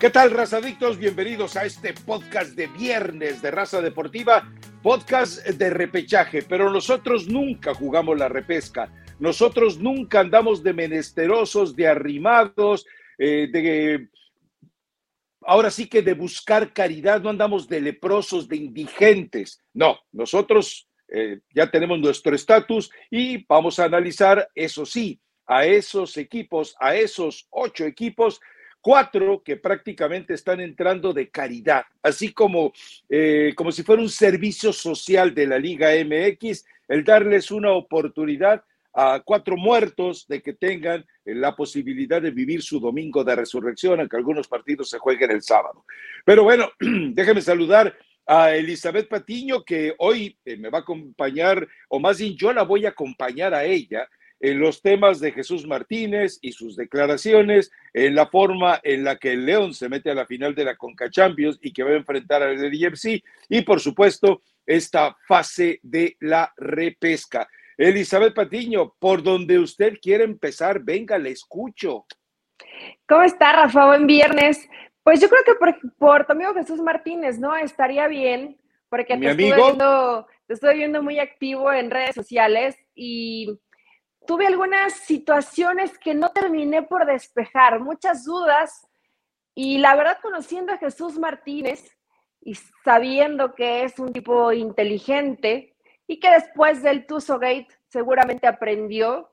¿Qué tal, razadictos? Bienvenidos a este podcast de viernes de Raza Deportiva, podcast de repechaje, pero nosotros nunca jugamos la repesca, nosotros nunca andamos de menesterosos, de arrimados, eh, de... Ahora sí que de buscar caridad, no andamos de leprosos, de indigentes. No, nosotros eh, ya tenemos nuestro estatus y vamos a analizar, eso sí, a esos equipos, a esos ocho equipos cuatro que prácticamente están entrando de caridad, así como, eh, como si fuera un servicio social de la Liga MX, el darles una oportunidad a cuatro muertos de que tengan la posibilidad de vivir su domingo de resurrección, aunque algunos partidos se jueguen el sábado. Pero bueno, déjeme saludar a Elizabeth Patiño, que hoy eh, me va a acompañar, o más bien yo la voy a acompañar a ella en los temas de Jesús Martínez y sus declaraciones, en la forma en la que el León se mete a la final de la Conca Champions y que va a enfrentar al IFC, y por supuesto esta fase de la repesca. Elizabeth Patiño, por donde usted quiere empezar, venga, le escucho. ¿Cómo está, Rafa? Buen viernes. Pues yo creo que por, por tu amigo Jesús Martínez, ¿no? Estaría bien, porque te, Estoy viendo, te estoy viendo muy activo en redes sociales y tuve algunas situaciones que no terminé por despejar, muchas dudas, y la verdad conociendo a Jesús Martínez y sabiendo que es un tipo inteligente y que después del Tuso Gate seguramente aprendió,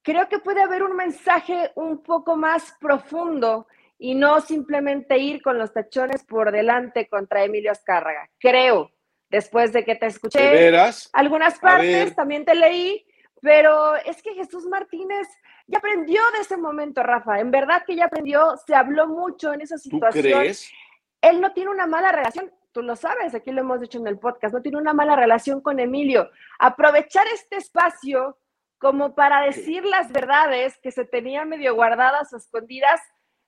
creo que puede haber un mensaje un poco más profundo y no simplemente ir con los tachones por delante contra Emilio Azcárraga. Creo, después de que te escuché algunas partes, también te leí, pero es que Jesús Martínez ya aprendió de ese momento, Rafa. En verdad que ya aprendió, se habló mucho en esa situación. ¿Tú crees? Él no tiene una mala relación, tú lo sabes, aquí lo hemos dicho en el podcast, no tiene una mala relación con Emilio. Aprovechar este espacio como para decir las verdades que se tenían medio guardadas o escondidas,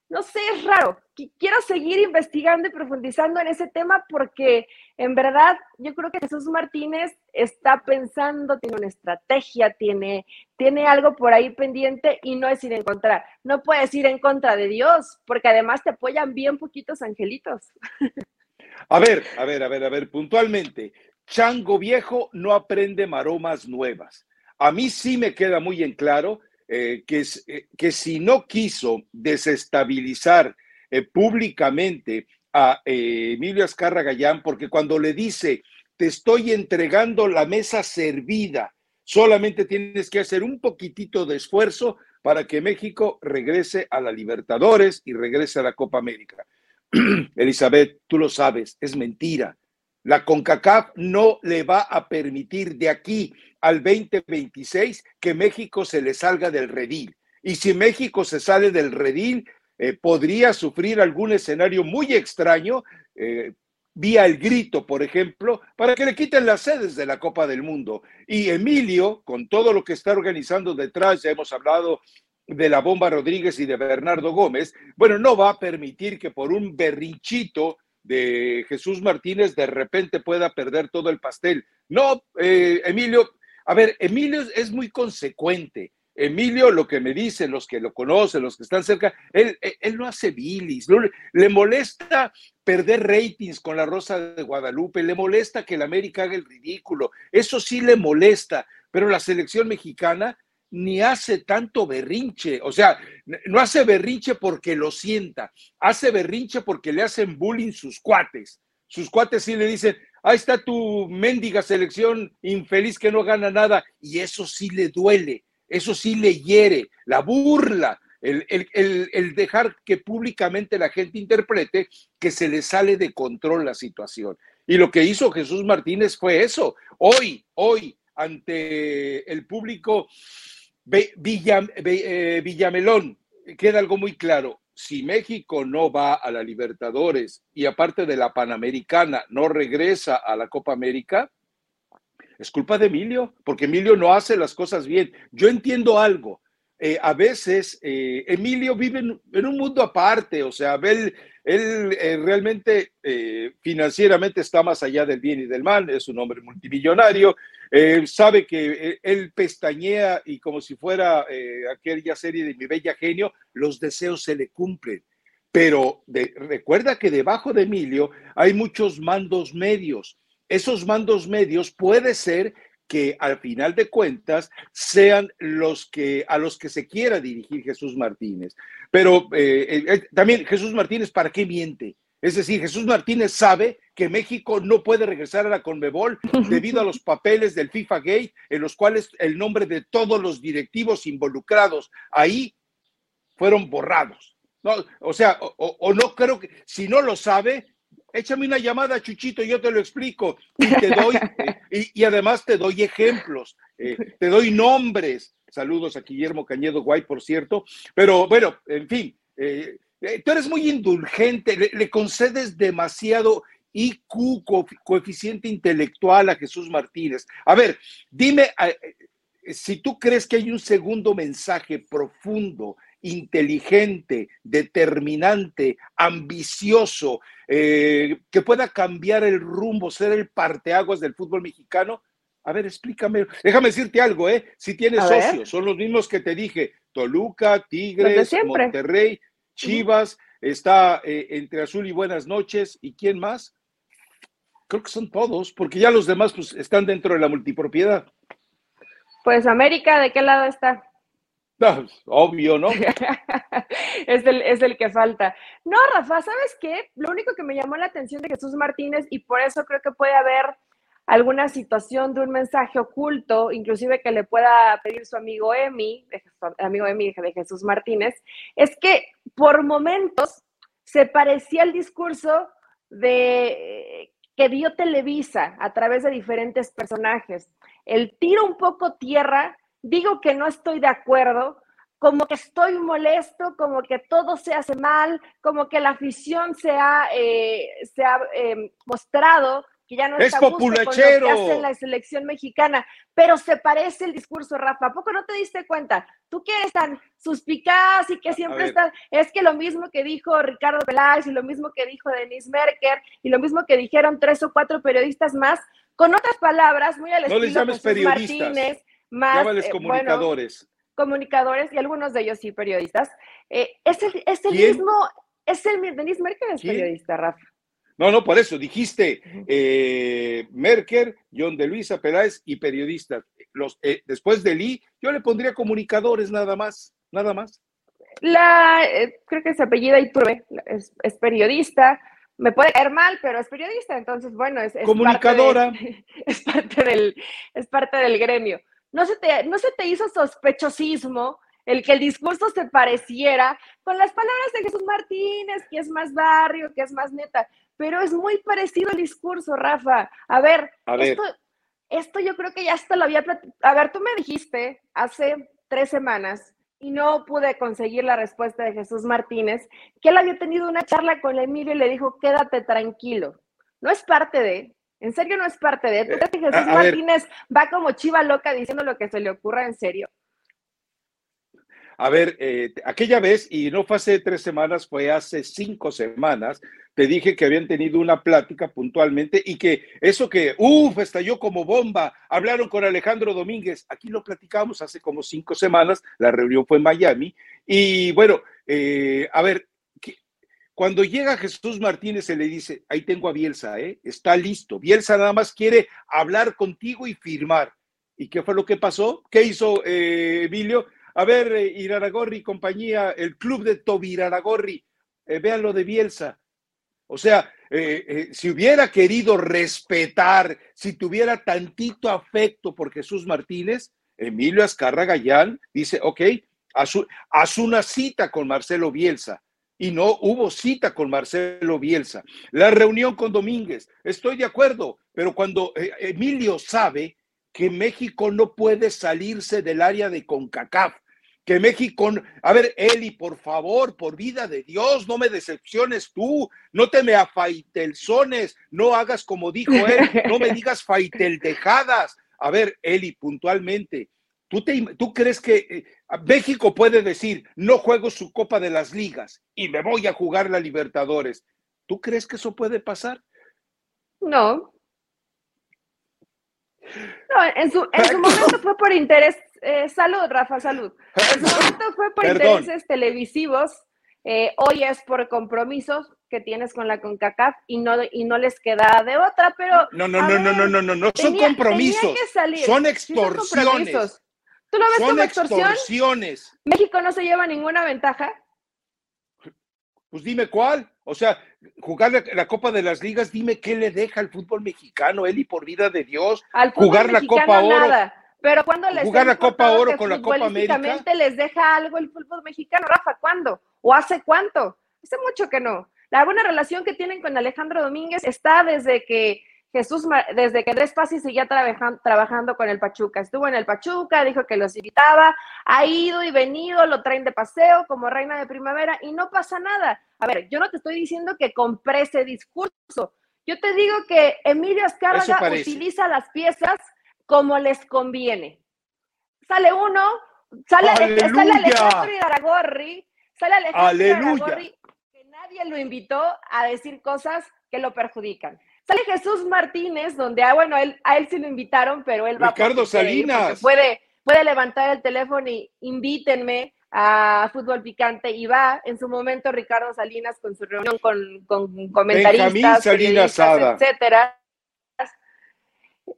no sé, es raro. Quiero seguir investigando y profundizando en ese tema porque en verdad yo creo que Jesús Martínez está pensando, tiene una estrategia, tiene, tiene algo por ahí pendiente y no es ir en contra. No puedes ir en contra de Dios porque además te apoyan bien poquitos angelitos. A ver, a ver, a ver, a ver, puntualmente, Chango Viejo no aprende maromas nuevas. A mí sí me queda muy en claro eh, que, eh, que, si no quiso desestabilizar eh, públicamente a Emilio Azcarra Gallán, porque cuando le dice, te estoy entregando la mesa servida, solamente tienes que hacer un poquitito de esfuerzo para que México regrese a la Libertadores y regrese a la Copa América. Elizabeth, tú lo sabes, es mentira. La CONCACAF no le va a permitir de aquí al 2026 que México se le salga del redil. Y si México se sale del redil, eh, podría sufrir algún escenario muy extraño, eh, vía el grito, por ejemplo, para que le quiten las sedes de la Copa del Mundo. Y Emilio, con todo lo que está organizando detrás, ya hemos hablado de la Bomba Rodríguez y de Bernardo Gómez, bueno, no va a permitir que por un berrinchito de Jesús Martínez de repente pueda perder todo el pastel. No, eh, Emilio, a ver, Emilio es muy consecuente. Emilio, lo que me dicen los que lo conocen, los que están cerca, él, él no hace bilis, le molesta perder ratings con la Rosa de Guadalupe, le molesta que el América haga el ridículo, eso sí le molesta, pero la selección mexicana ni hace tanto berrinche, o sea, no hace berrinche porque lo sienta, hace berrinche porque le hacen bullying sus cuates. Sus cuates sí le dicen, ahí está tu mendiga selección infeliz que no gana nada. Y eso sí le duele, eso sí le hiere, la burla, el, el, dejar que públicamente la gente interprete que se le sale de control la situación. Y lo que hizo Jesús Martínez fue eso. Hoy, hoy, ante el público eh, Villamelón, queda algo muy claro si México no va a la Libertadores y aparte de la Panamericana no regresa a la Copa América, es culpa de Emilio, porque Emilio no hace las cosas bien. Yo entiendo algo. Eh, a veces eh, Emilio vive en, un mundo aparte, o sea, él, realmente financieramente está más allá del bien y del mal, es un hombre multimillonario, sabe que él pestañea y como si fuera aquella serie de Mi Bella Genio, los deseos se le cumplen. pero recuerda que debajo de Emilio hay muchos mandos medios. Esos mandos medios puede ser que al final de cuentas sean los que a los que se quiera dirigir Jesús Martínez. Pero eh, eh, eh, también Jesús Martínez, ¿para qué miente? Es decir, Jesús Martínez sabe que México no puede regresar a la Conmebol debido a los papeles del FIFA Gate, en los cuales el nombre de todos los directivos involucrados ahí fueron borrados. No, o sea, o, no creo que, si no lo sabe, échame una llamada, Chuchito, yo te lo explico. Y te doy, eh, y, además te doy ejemplos, eh, te doy nombres. Saludos a Guillermo Cañedo Guay, por cierto. Pero bueno, en fin, eh, tú eres muy indulgente, le, concedes demasiado IQ, coeficiente intelectual a Jesús Martínez. A ver, dime si tú crees que hay un segundo mensaje profundo inteligente, determinante, ambicioso, eh, que pueda cambiar el rumbo, ser el parteaguas del fútbol mexicano? A ver, explícame. Déjame decirte algo, ¿eh? Si tienes socios, son los mismos que te dije: Toluca, Tigres, Monterrey, Chivas, está eh, entre Azul y Buenas noches. ¿Y quién más? Creo que son todos, porque ya los demás pues, están dentro de la multipropiedad. Pues América, ¿de qué lado está? obvio, ¿no? es, el, es el que falta. No, Rafa, ¿sabes qué? Lo único que me llamó la atención de Jesús Martínez, y por eso creo que puede haber alguna situación de un mensaje oculto, inclusive que le pueda pedir su amigo Emi, amigo Emi de Jesús Martínez, es que por momentos se parecía el discurso de que dio Televisa a través de diferentes personajes. El tiro un poco tierra digo que no estoy de acuerdo, como que estoy molesto, como que todo se hace mal, como que la afición se ha, eh, se ha em, mostrado que ya no es está populachero. Con lo que hace la selección mexicana, pero se parece el discurso, Rafa. ¿A poco no te diste cuenta? Tú que eres tan suspicaz y que siempre estás, es que lo mismo que dijo Ricardo Peláez y lo mismo que dijo Denise Merker y lo mismo que dijeron tres o cuatro periodistas más, con otras palabras, muy al no estilo de Martínez, más eh, comunicadores. comunicadores y algunos de ellos sí periodistas. Eh, es el, es el mismo, es el Denise Merker es periodista, Rafa. No, no, por eso dijiste eh, Merker, John de Luisa Peláez y periodistas. Los, después de Lee, yo le pondría comunicadores nada más, nada más. La, creo que es apellida Iturbe, es, es periodista, me puede caer mal, pero es periodista, entonces bueno, es, comunicadora. es, parte del, es parte del gremio. ¿No se, te, ¿No se te hizo sospechosismo el que el discurso se pareciera con las palabras de Jesús Martínez, que es más barrio, que es más neta? Pero es muy parecido el discurso, Rafa. A ver, esto, esto yo creo que ya hasta lo había... A ver, tú me dijiste hace tres semanas y no pude conseguir la respuesta de Jesús Martínez, que él había tenido una charla con Emilio y le dijo, quédate tranquilo. No es parte de, ¿En serio no es parte de? ¿Tú crees que Jesús Martínez va como chiva loca diciendo lo que se le ocurra en serio? A ver, eh, aquella vez, y no fue hace tres semanas, fue hace cinco semanas, te dije que habían tenido una plática puntualmente y que eso que, uff, estalló como bomba, hablaron con Alejandro Domínguez, aquí lo platicamos hace como cinco semanas, la reunión fue en Miami, y bueno, eh, a ver, cuando llega Jesús Martínez se le dice, ahí tengo a Bielsa, ¿eh? está listo. Bielsa nada más quiere hablar contigo y firmar. ¿Y qué fue lo que pasó? ¿Qué hizo eh, Emilio? A ver, eh, Iraragorri y compañía, el club de Tobiraragorri, eh, vean lo de Bielsa. O sea, si hubiera querido respetar, si tuviera tantito afecto por Jesús Martínez, Emilio Azcarra Gallán dice, ok, haz una cita con Marcelo Bielsa y no hubo cita con Marcelo Bielsa. La reunión con Domínguez, estoy de acuerdo, pero cuando eh, Emilio sabe que México no puede salirse del área de CONCACAF, que México, a ver, Eli, por favor, por vida de Dios, no me decepciones tú, no te me afaitelzones, no hagas como dijo él, no me digas faiteldejadas. A ver, Eli, puntualmente, ¿Tú, crees que eh, México puede decir, no juego su Copa de las Ligas y me voy a jugar la Libertadores? ¿Tú crees que eso puede pasar? No. No, en su, momento fue por interés. Eh, salud, Rafa, salud. En su momento fue por intereses televisivos eh, hoy es por compromisos que tienes con la CONCACAF y no, y no les queda de otra, pero... No, no, no, no, no, no, no, no, son compromisos, son extorsiones. ¿Tú lo ves como extorsión? ¿México no se lleva ninguna ventaja? Pues dime cuál. O sea, jugar la, Copa de las Ligas, dime qué le deja al fútbol mexicano, Eli, por vida de Dios. Al jugar la Copa Oro. Pero cuando les jugar la Copa Oro con la Copa América. les deja algo el fútbol mexicano, Rafa, ¿cuándo? ¿O hace cuánto? Hace mucho que no. La buena relación que tienen con Alejandro Domínguez está desde que Jesús, desde que Andrés Pasi seguía trabajando, trabajando con el Pachuca, estuvo en el Pachuca, dijo que los invitaba, ha ido y venido, lo traen de paseo como reina de primavera y no pasa nada. A ver, yo no te estoy diciendo que compré ese discurso, yo te digo que Emilio Azcárraga utiliza las piezas como les conviene. Sale uno, sale, sale Alejandro Iraragorri, sale Alejandro Iraragorri, que nadie lo invitó a decir cosas que lo perjudican. Sale Jesús Martínez, donde, ah, bueno, él, a él sí lo invitaron, pero él va Ricardo Salinas. Puede, puede levantar el teléfono y invítenme a Fútbol Picante y va en su momento Ricardo Salinas con su reunión con, con comentaristas, Salinas etcétera.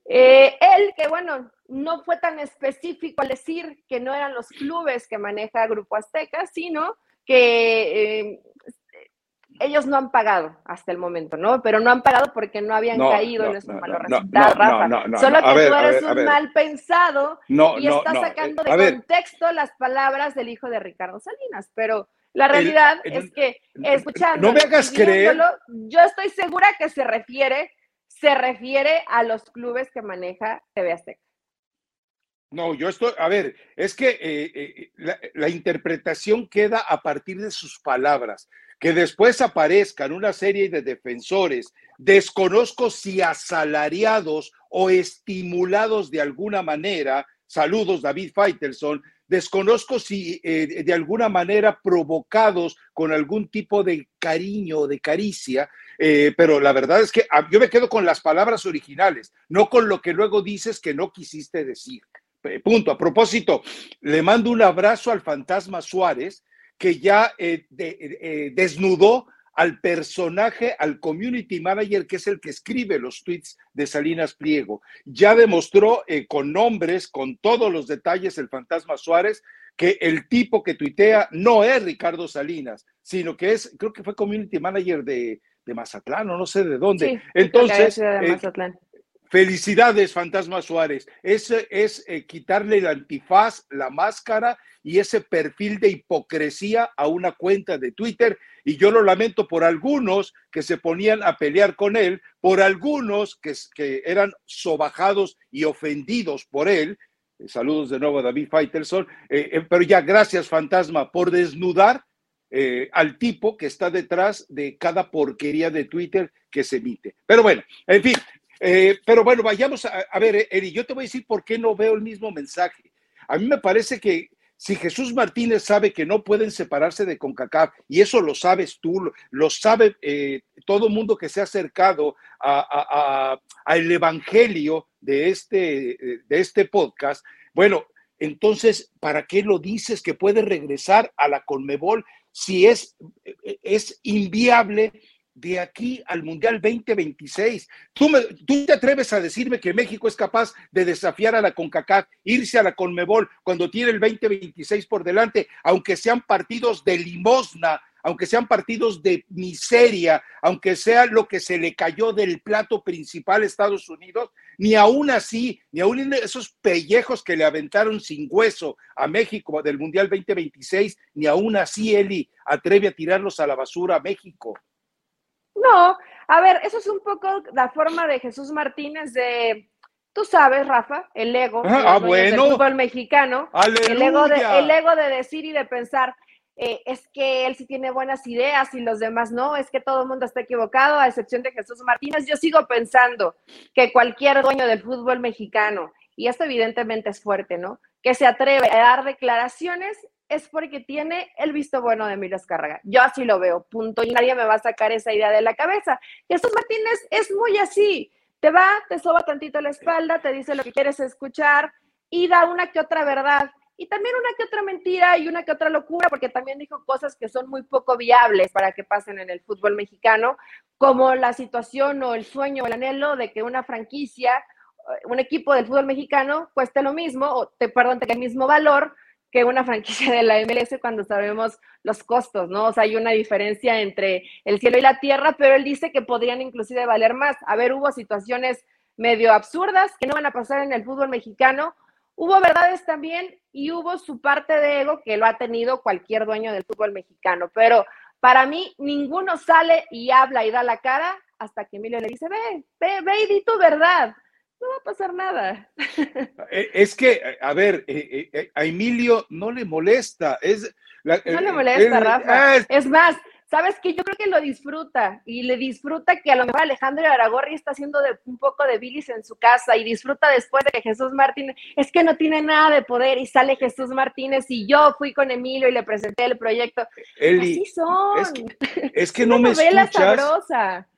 Eh, él, que bueno, no fue tan específico al decir que no eran los clubes que maneja Grupo Azteca, sino que eh, ellos no han pagado hasta el momento, ¿no? Pero no han pagado porque no habían caído en esos malos resultados, Rafa. Solo que tú eres un mal pensado y estás sacando de contexto las palabras del hijo de Ricardo Salinas, pero la realidad es que escuchando, no me hagas creer. Yo estoy segura que se refiere, se refiere a los clubes que maneja TV Azteca. No, yo estoy, a ver, es que eh, eh, la interpretación queda a partir de sus palabras que después aparezcan una serie de defensores, desconozco si asalariados o estimulados de alguna manera, saludos David Feitelson, desconozco si eh, de alguna manera provocados con algún tipo de cariño o de caricia, eh, pero la verdad es que ah, yo me quedo con las palabras originales, no con lo que luego dices que no quisiste decir. Punto. A propósito, le mando un abrazo al fantasma Suárez, que ya eh, eh, desnudó al personaje, al community manager, que es el que escribe los tweets de Salinas Pliego. Ya demostró con nombres, con todos los detalles, el fantasma Suárez, que el tipo que tuitea no es Ricardo Salinas, sino que es, creo que fue community manager de, Mazatlán, o no sé de dónde. Entonces, Felicidades, Fantasma Suárez. Ese es quitarle el antifaz, la máscara y ese perfil de hipocresía a una cuenta de Twitter. Y yo lo lamento por algunos que se ponían a pelear con él, por algunos que, que eran sobajados y ofendidos por él. Eh, saludos de nuevo a David Faitelson. Eh, eh, pero ya, gracias, fantasma, por desnudar al tipo que está detrás de cada porquería de Twitter que se emite. Pero bueno, en fin, pero bueno, vayamos a, a, ver, Eri, yo te voy a decir por qué no veo el mismo mensaje. A mí me parece que si Jesús Martínez sabe que no pueden separarse de CONCACAF, y eso lo sabes tú, lo sabe eh, todo mundo que se ha acercado al evangelio de este, de este podcast, bueno, entonces, ¿para qué lo dices que puede regresar a la Conmebol si es, es inviable de aquí al Mundial 2026. ¿Tú, ¿Tú te atreves a decirme que México es capaz de desafiar a la CONCACAF, irse a la CONMEBOL cuando tiene el 2026 por delante, aunque sean partidos de limosna, aunque sean partidos de miseria, aunque sea lo que se le cayó del plato principal a Estados Unidos, ni aún así, ni aún esos pellejos que le aventaron sin hueso a México del Mundial 2026, ni aún así Eli atreve a tirarlos a la basura a México. No, a ver, eso es un poco la forma de Jesús Martínez de, tú sabes, Rafa, el ego ah, bueno. del fútbol mexicano, el ego, de, el ego de decir y de pensar, eh, es que él sí tiene buenas ideas y los demás no, es que todo el mundo está equivocado, a excepción de Jesús Martínez. Yo sigo pensando que cualquier dueño del fútbol mexicano, y esto evidentemente es fuerte, ¿no? Que se atreve a dar declaraciones es porque tiene el visto bueno de Emilio Azcárraga. Yo así lo veo, punto. Y nadie me va a sacar esa idea de la cabeza. Jesús Martínez es muy así. Te va, te soba tantito la espalda, te dice lo que quieres escuchar y da una que otra verdad. Y también una que otra mentira y una que otra locura, porque también dijo cosas que son muy poco viables para que pasen en el fútbol mexicano, como la situación o el sueño o el anhelo de que una franquicia, eh, un equipo del fútbol mexicano cueste lo mismo, o te, perdón, tenga el mismo valor que una franquicia de la MLS cuando sabemos los costos, ¿no? O sea, hay una diferencia entre el cielo y la tierra, pero él dice que podrían inclusive valer más. A ver, hubo situaciones medio absurdas que no van a pasar en el fútbol mexicano. Hubo verdades también y hubo su parte de ego que lo ha tenido cualquier dueño del fútbol mexicano, pero para mí ninguno sale y habla y da la cara hasta que Emilio le dice, ve, ve, ve y di tu verdad. No va a pasar nada. Eh, es que, a ver, eh, eh, a Emilio no le molesta. Es, no le molesta, Rafa. Ah, es más, ¿sabes qué? Yo creo que lo disfruta y le disfruta que a lo mejor Alejandro Aragorri está haciendo de, un poco de bilis en su casa y disfruta después de que Jesús Martínez, es que no tiene nada de poder y sale Jesús Martínez y yo fui con Emilio y le presenté el proyecto. Así son. Es que, no me escuchas. Sabrosa.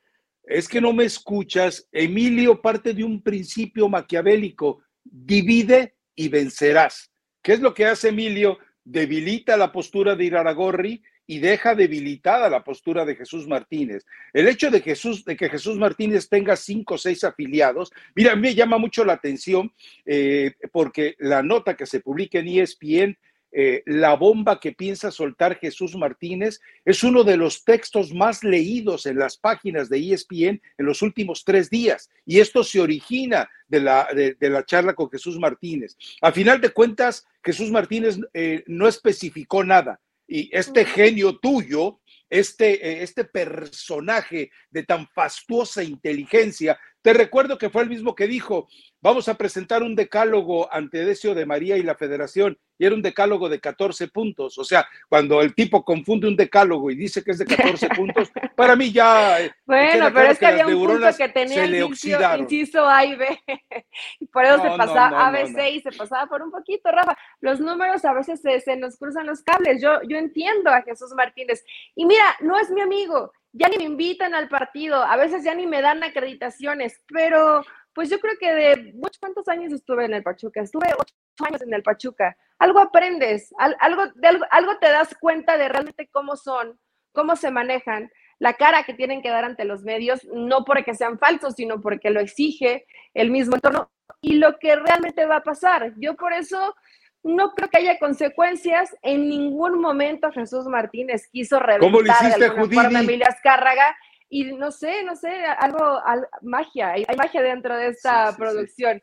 Es que no me escuchas. Emilio parte de un principio maquiavélico. Divide y vencerás. ¿Qué es lo que hace Emilio? Debilita la postura de Iraragorri y deja debilitada la postura de Jesús Martínez. El hecho de, Jesús, de que Jesús Martínez tenga cinco o seis afiliados, mira, me llama mucho la atención eh, porque la nota que se publica en ESPN eh, la bomba que piensa soltar Jesús Martínez es uno de los textos más leídos en las páginas de ESPN en los últimos tres días. Y esto se origina de la, de, la charla con Jesús Martínez. A final de cuentas, Jesús Martínez eh, no especificó nada y este genio tuyo, este, eh, este personaje de tan fastuosa inteligencia, te recuerdo que fue el mismo que dijo, vamos a presentar un decálogo ante Decio de María y la Federación, y era un decálogo de 14 puntos. O sea, cuando el tipo confunde un decálogo y dice que es de 14 puntos, para mí ya... Eh, bueno, pero es que, había un punto que tenía el inciso, A y B, y por eso se pasaba A, B, C y se pasaba por un poquito, Rafa. Los números a veces se, se nos cruzan los cables. Yo, yo entiendo a Jesús Martínez. Y mira, no es mi amigo, ya ni me invitan al partido, a veces ya ni me dan acreditaciones, pero pues yo creo que de cuántos años estuve en el Pachuca, estuve ocho años en el Pachuca, algo aprendes, algo, de algo, algo te das cuenta de realmente cómo son, cómo se manejan, la cara que tienen que dar ante los medios, no porque sean falsos, sino porque lo exige el mismo entorno y lo que realmente va a pasar. Yo por eso no creo que haya consecuencias. En ningún momento Jesús Martínez quiso reventar de alguna forma a Emilia Azcárraga. Y no sé, no sé, algo, magia, hay, magia dentro de esta producción.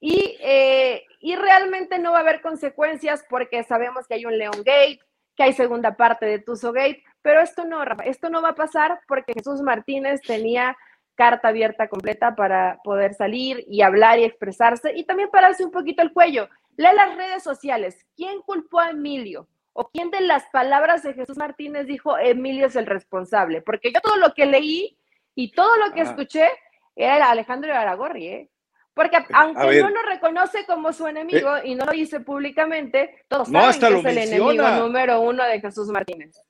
Y, eh, y realmente no va a haber consecuencias porque sabemos que hay un León Gate, que hay segunda parte de Tuzo Gate, pero esto no, Rafa, esto no va a pasar porque Jesús Martínez tenía carta abierta completa para poder salir y hablar y expresarse y también pararse un poquito el cuello. Lee las redes sociales. ¿Quién culpó a Emilio? ¿O quién de las palabras de Jesús Martínez dijo Emilio es el responsable? Porque yo todo lo que leí y todo lo que escuché era Alejandro Aragorri, ¿eh? Porque aunque no lo reconoce como su enemigo eh. y no lo dice públicamente, todos saben que es el enemigo número uno de Jesús Martínez.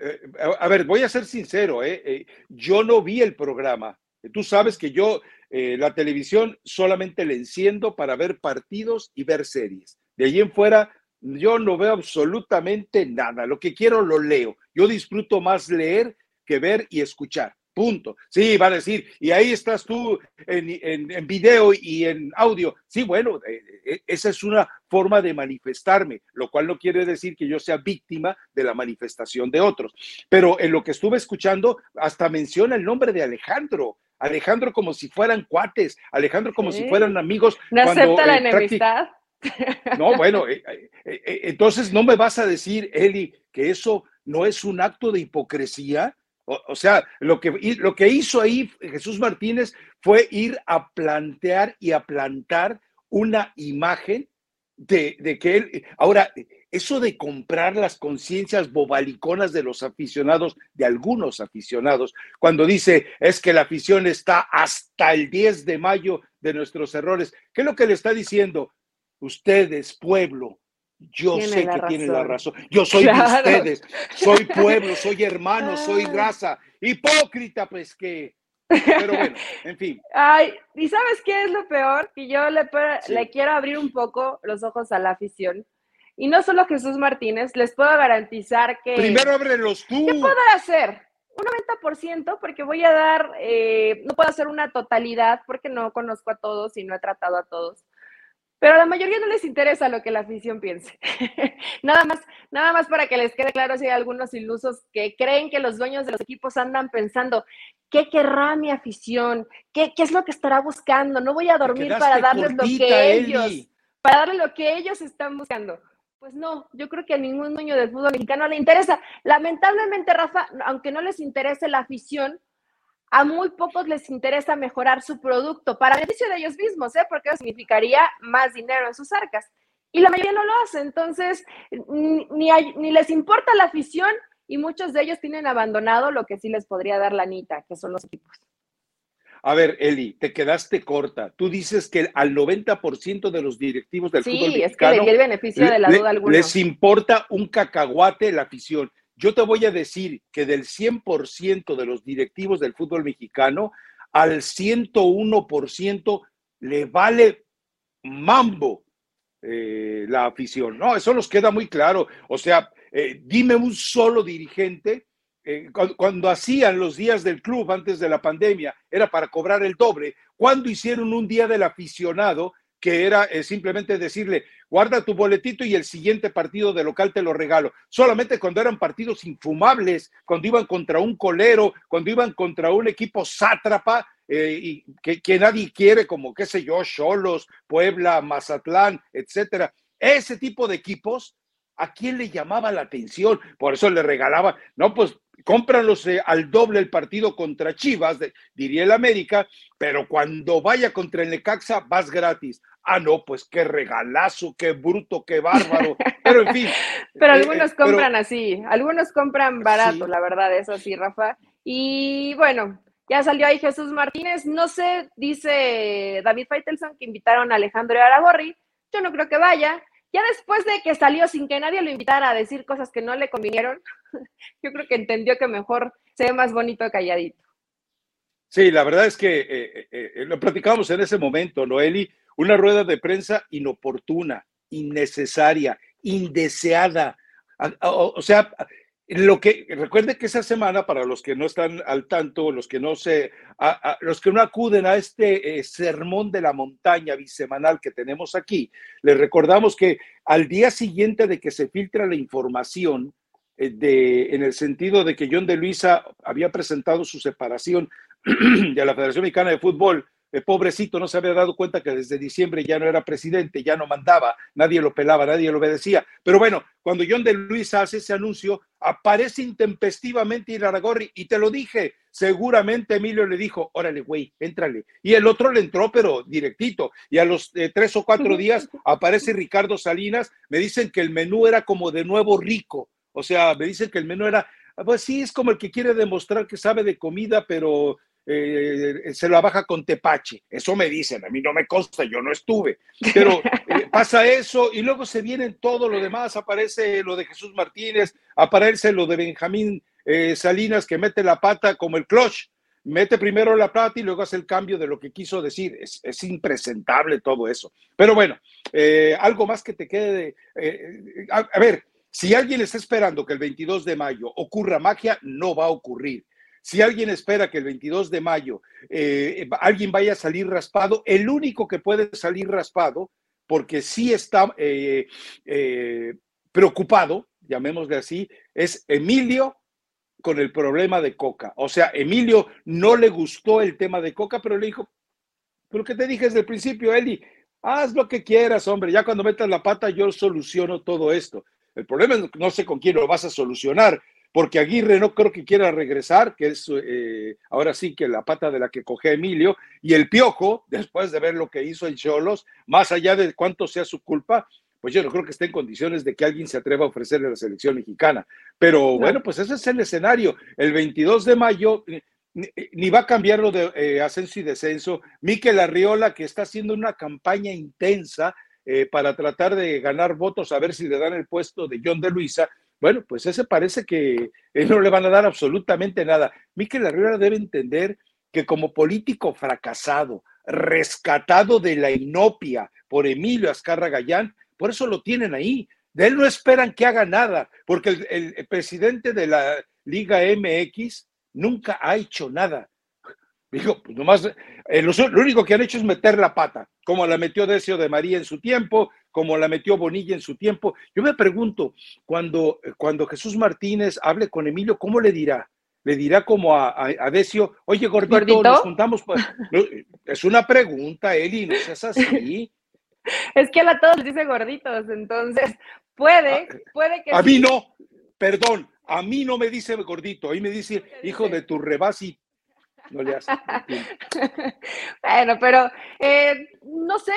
Eh, a ver, voy a ser sincero, ¿eh? yo no vi el programa. Tú sabes que yo eh, la televisión solamente la enciendo para ver partidos y ver series. De allí en fuera, yo no veo absolutamente nada. Lo que quiero lo leo. Yo disfruto más leer que ver y escuchar. Punto. Sí, va a decir, y ahí estás tú en, en, video y en audio. Sí, bueno, eh, eh, esa es una forma de manifestarme, lo cual no quiere decir que yo sea víctima de la manifestación de otros. Pero en lo que estuve escuchando, hasta menciona el nombre de Alejandro. Alejandro como si fueran cuates, Alejandro como si fueran amigos. ¿No acepta la eh, enemistad? No, bueno, eh, eh, entonces no me vas a decir, Eli, que eso no es un acto de hipocresía. O, sea, lo que, lo que hizo ahí Jesús Martínez fue ir a plantear y a plantar una imagen de, de que él, ahora, eso de comprar las conciencias bobaliconas de los aficionados, de algunos aficionados, cuando dice es que la afición está hasta el 10 de mayo de nuestros errores, ¿qué es lo que le está diciendo? Ustedes, pueblo, yo sé que tienen la razón. Yo soy de ustedes, soy pueblo, soy hermano, soy raza. Hipócrita, pues que Pero bueno, en fin. Ay, ¿y sabes qué es lo peor? Que yo le, le quiero abrir un poco los ojos a la afición. Y no solo Jesús Martínez, les puedo garantizar que... Primero ábrelos tú. ¿Qué puedo hacer? Un 90% porque voy a dar, eh, no puedo hacer una totalidad porque no conozco a todos y no he tratado a todos. Pero a la mayoría no les interesa lo que la afición piense. nada más, nada más para que les quede claro si hay algunos ilusos que creen que los dueños de los equipos andan pensando, ¿qué querrá mi afición? ¿Qué, qué es lo que estará buscando? No voy a dormir para darles lo que ellos, para darles lo que ellos están buscando. Pues no, yo creo que a ningún dueño del fútbol mexicano le interesa. Lamentablemente, Rafa, aunque no les interese la afición, a muy pocos les interesa mejorar su producto para beneficio de ellos mismos, ¿eh? porque eso significaría más dinero en sus arcas. Y la mayoría no lo hace, entonces ni, ni les importa la afición y muchos de ellos tienen abandonado lo que sí les podría dar la anita, que son los equipos. A ver, Eli, te quedaste corta. Tú dices que al 90% de los directivos del fútbol mexicano... Sí, es que le di el beneficio de la duda alguna. Les importa un cacahuate la afición. Yo te voy a decir que del 100% de los directivos del fútbol mexicano, al 101% le vale mambo eh, la afición. No, eso nos queda muy claro. O sea, eh, dime un solo dirigente eh, cuando, hacían los días del club antes de la pandemia, era para cobrar el doble. Cuando hicieron un día del aficionado, que era eh, simplemente decirle, guarda tu boletito y el siguiente partido de local te lo regalo. Solamente cuando eran partidos infumables, cuando iban contra un colero, cuando iban contra un equipo sátrapa, eh, y que, que, nadie quiere, como qué sé yo, Cholos, Puebla, Mazatlán, etcétera. Ese tipo de equipos, ¿a quién le llamaba la atención? Por eso le regalaba, no, pues cómpralos eh, al doble el partido contra Chivas, diría el América, pero cuando vaya contra el Necaxa vas gratis. Ah, no, pues qué regalazo, qué bruto, qué bárbaro. Pero en fin. pero eh, algunos eh, compran así, algunos compran barato, la verdad, eso sí, Rafa. Y bueno, ya salió ahí Jesús Martínez. No sé, dice David Feitelson que invitaron a Alejandro Aragorri. Yo no creo que vaya. Ya después de que salió sin que nadie lo invitara a decir cosas que no le convinieron, yo creo que entendió que mejor se ve más bonito calladito. Sí, la verdad es que eh, eh, eh, lo platicamos en ese momento, Noeli, una rueda de prensa inoportuna, innecesaria, indeseada. o sea, lo que recuerde que esa semana, para los que no están al tanto, los que no se, los que no acuden a este eh, sermón de la montaña bisemanal que tenemos aquí, les recordamos que al día siguiente de que se filtra la información, eh, de, en el sentido de que John de Luisa había presentado su separación de la Federación Mexicana de Fútbol pobrecito no se había dado cuenta que desde diciembre ya no era presidente, ya no mandaba, nadie lo pelaba, nadie lo obedecía. Pero bueno, cuando John de Luis hace ese anuncio, aparece intempestivamente Iraragorri y te lo dije, seguramente Emilio le dijo, órale, güey, éntrale. Y el otro le entró, pero directito. Y a los eh, tres o cuatro días aparece Ricardo Salinas, me dicen que el menú era como de nuevo rico. O sea, me dicen que el menú era, pues sí, es como el que quiere demostrar que sabe de comida, pero eh, se la baja con tepache. Eso me dicen, a mí no me consta, yo no estuve. Pero eh, pasa eso y luego se viene todo lo demás, aparece lo de Jesús Martínez, aparece lo de Benjamín eh, Salinas que mete la pata como el clutch. Mete primero la pata y luego hace el cambio de lo que quiso decir. Es, es impresentable todo eso. Pero bueno, algo más que te quede. a ver, si alguien está esperando que el 22 de mayo ocurra magia, no va a ocurrir si alguien espera que el 22 de mayo eh, alguien vaya a salir raspado, el único que puede salir raspado, porque sí está eh, eh, preocupado, llamémosle así, es Emilio con el problema de Coca. O sea, Emilio no le gustó el tema de Coca, pero le dijo, lo que te dije desde el principio, Eli, haz lo que quieras, hombre, ya cuando metas la pata yo soluciono todo esto. El problema es no sé con quién lo vas a solucionar, porque Aguirre no creo que quiera regresar, que es eh, ahora sí que la pata de la que coge Emilio, y el Piojo, después de ver lo que hizo en Cholos, más allá de cuánto sea su culpa, pues yo no creo que esté en condiciones de que alguien se atreva a ofrecerle a la selección mexicana. Pero bueno, pues ese es el escenario. El 22 de mayo, ni, va a cambiar lo de eh, ascenso y descenso. Miquel Arriola, que está haciendo una campaña intensa eh, para tratar de ganar votos, a ver si le dan el puesto de John de Luisa, bueno, pues ese parece que no le van a dar absolutamente nada. Miquel Arriola debe entender que como político fracasado, rescatado de la inopia por Emilio Azcarra Gallán, por eso lo tienen ahí. De él no esperan que haga nada, porque el, presidente de la Liga MX nunca ha hecho nada. Digo, pues nomás, eh, lo, único que han hecho es meter la pata, como la metió Decio de María en su tiempo, como la metió Bonilla en su tiempo. Yo me pregunto, cuando, cuando Jesús Martínez hable con Emilio, ¿cómo le dirá? Le dirá como a, a, Decio, oye, gordito, nos juntamos. Es una pregunta, Eli, no seas así. es que a todos les dice gorditos, entonces puede, ah, puede que. A mí no, perdón, a mí no me dice gordito, ahí me dice hijo de tu rebasi. No le hace. bueno, pero eh, no sé.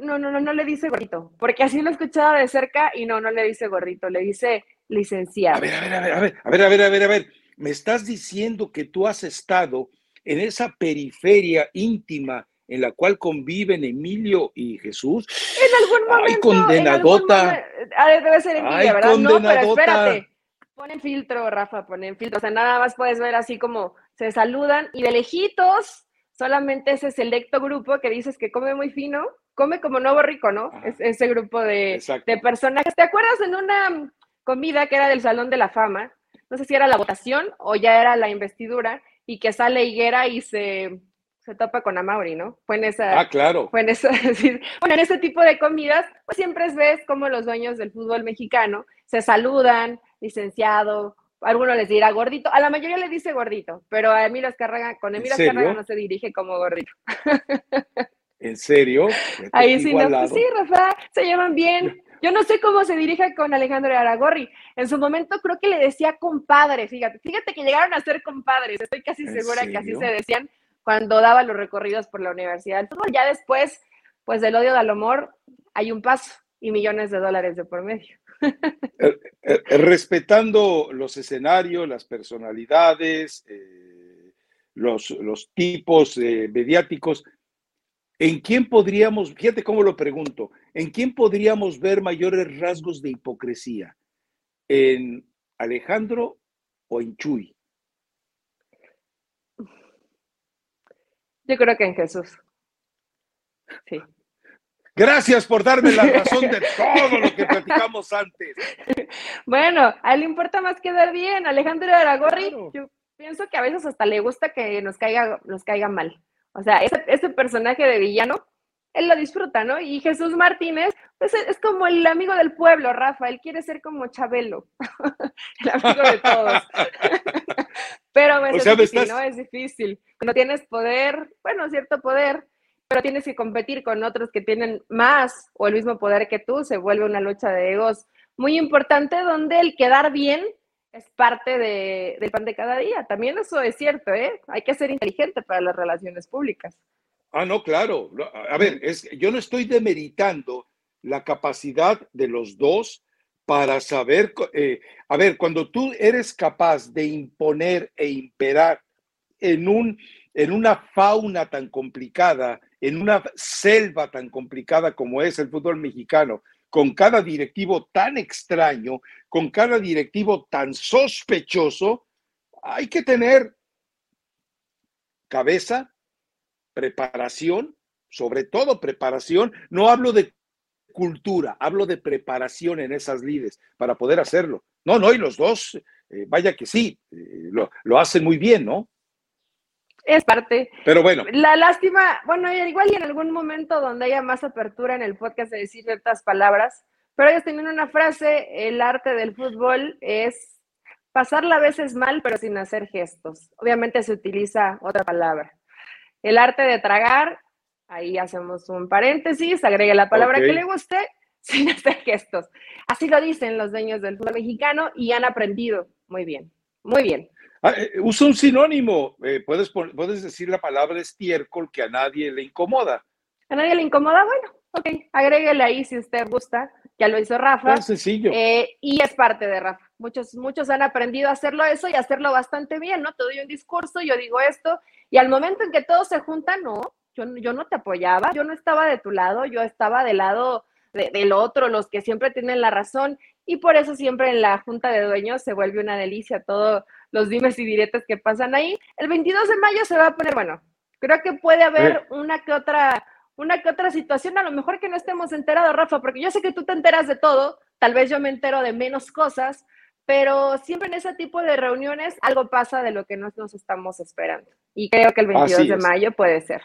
No, no, no, no le dice gordito, porque así lo he escuchado de cerca y no, no le dice gordito, le dice licenciado. A ver, a ver, a ver, a ver, a ver, a ver, a ver, a ver. Me estás diciendo que tú has estado en esa periferia íntima en la cual conviven Emilio y Jesús. En algún momento. Ay, condenadota. debe ser envidia, ¿verdad? No, pero espérate. Ponen filtro, Rafa, ponen filtro. O sea, nada más puedes ver así como se saludan y de lejitos solamente ese selecto grupo que dices que come muy fino, come como nuevo rico, ¿no? Es, ese grupo de, de personajes. ¿Te acuerdas en una comida que era del Salón de la Fama? No sé si era la votación o ya era la investidura y que sale Higuera y se se topa con Amauri, ¿no? Fue en esa. Ah, claro. Fue en esa. bueno, en ese tipo de comidas, pues siempre ves como los dueños del fútbol mexicano se saludan, licenciado, alguno les dirá gordito, a la mayoría le dice gordito, pero a Emilio Azcárraga, con Emilio Azcárraga no se dirige como gordito. ¿En serio? Ahí sí, no, pues sí, Rafa, se llaman bien. Yo no sé cómo se dirige con Alejandro Aragorri. En su momento creo que le decía compadre, fíjate. Fíjate que llegaron a ser compadres. Estoy casi segura que así se decían cuando daba los recorridos por la universidad. Entonces, ya después, pues del odio al amor, hay un paso y millones de dólares de por medio. Eh, eh, eh, respetando los escenarios, las personalidades, los, los, tipos mediáticos, ¿en quién podríamos, fíjate cómo lo pregunto, ¿en quién podríamos ver mayores rasgos de hipocresía? ¿En Alejandro o en Chuy? Yo creo que en Jesús. Sí. Gracias por darme la razón de todo lo que platicamos antes. Bueno, a él le importa más quedar bien. Alejandro Aragorri, yo pienso que a veces hasta le gusta que nos caiga, nos caiga mal. O sea, ese, ese personaje de villano, él lo disfruta, ¿no? Y Jesús Martínez, pues es como el amigo del pueblo, Rafa, él quiere ser como Chabelo, el amigo de todos. Pero es difícil, ¿no? Es difícil. Cuando tienes poder, bueno, cierto poder, pero tienes que competir con otros que tienen más o el mismo poder que tú, se vuelve una lucha de egos muy importante donde el quedar bien es parte de, del pan de cada día. También eso es cierto, ¿eh? Hay que ser inteligente para las relaciones públicas. Ah, no, claro. A ver, es, yo no estoy demeritando la capacidad de los dos para saber, eh, a ver, cuando tú eres capaz de imponer e imperar en, un, en una fauna tan complicada, en una selva tan complicada como es el fútbol mexicano, con cada directivo tan extraño, con cada directivo tan sospechoso, hay que tener cabeza, preparación, sobre todo preparación. No hablo de cultura, hablo de preparación en esas lides para poder hacerlo. No, no, y los dos, eh, vaya que sí, eh, lo, hacen muy bien, ¿no? Es parte. Pero bueno. La lástima, bueno, igual y en algún momento donde haya más apertura en el podcast de decir ciertas palabras, pero ellos tienen una frase, el arte del fútbol es pasarla a veces mal, pero sin hacer gestos. Obviamente se utiliza otra palabra. El arte de tragar Ahí hacemos un paréntesis, agregue la palabra que le guste sin hacer gestos. Así lo dicen los dueños del fútbol mexicano y han aprendido muy bien, muy bien. Ah, eh, usa un sinónimo, eh, puedes, puedes decir la palabra estiércol que a nadie le incomoda. ¿A nadie le incomoda? Bueno, ok, agréguele ahí si usted gusta, ya lo hizo Rafa. Es sencillo. Eh, y es parte de Rafa. Muchos, muchos han aprendido a hacerlo eso y hacerlo bastante bien, ¿no? Te doy un discurso, yo digo esto, y al momento en que todos se juntan, no, yo, no te apoyaba, yo no estaba de tu lado, yo estaba del lado del otro, los que siempre tienen la razón, y por eso siempre en la junta de dueños se vuelve una delicia todo los dimes y diretes que pasan ahí. El 22 de mayo se va a poner, bueno, creo que puede haber una que otra una que otra situación, a lo mejor que no estemos enterados, Rafa, porque yo sé que tú te enteras de todo, tal vez yo me entero de menos cosas, pero siempre en ese tipo de reuniones algo pasa de lo que nos, nos estamos esperando. Y creo que el 22 de mayo puede ser.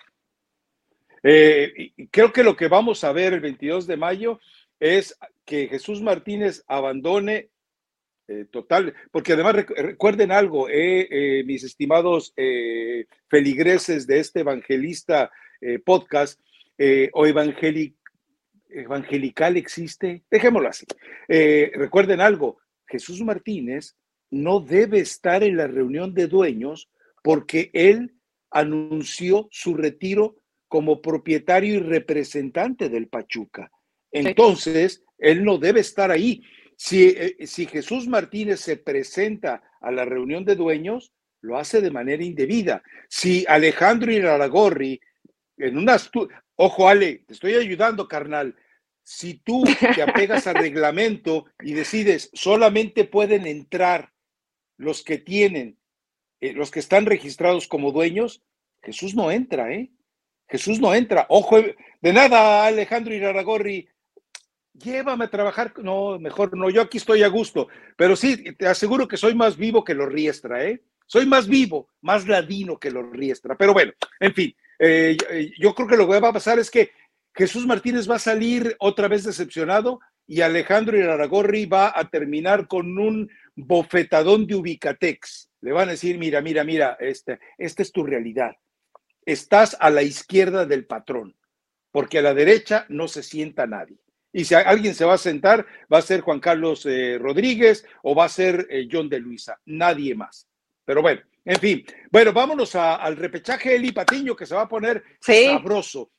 Eh, creo que lo que vamos a ver el 22 de mayo es que Jesús Martínez abandone eh, total, porque además recuerden algo, eh, mis estimados feligreses de este evangelista podcast, o evangelical existe, dejémoslo así. recuerden algo, Jesús Martínez no debe estar en la reunión de dueños porque él anunció su retiro como propietario y representante del Pachuca. Entonces, él no debe estar ahí. Si, eh, si, Jesús Martínez se presenta a la reunión de dueños, lo hace de manera indebida. Si Alejandro Iraragorri, en unas... Ojo, Ale, te estoy ayudando, carnal. Si tú te apegas al reglamento y decides solamente pueden entrar los que tienen, eh, los que están registrados como dueños, Jesús no entra, ¿eh? Jesús no entra. Ojo, eh, de nada, Alejandro Iraragorri, llévame a trabajar. No, mejor no, yo aquí estoy a gusto. Pero sí, te aseguro que soy más vivo que los Riestra, ¿eh? Soy más vivo, más ladino que los Riestra. Pero bueno, en fin, eh, yo creo que lo que va a pasar es que Jesús Martínez va a salir otra vez decepcionado y Alejandro Iraragorri va a terminar con un bofetadón de Ubicatex. Le van a decir, mira, mira, mira, esta, esta es tu realidad. Estás a la izquierda del patrón, porque a la derecha no se sienta nadie. Y si alguien se va a sentar, va a ser Juan Carlos eh, Rodríguez o va a ser eh, John de Luisa, nadie más. Pero bueno, en fin. Bueno, vámonos al repechaje Eli Patiño que se va a poner sabroso.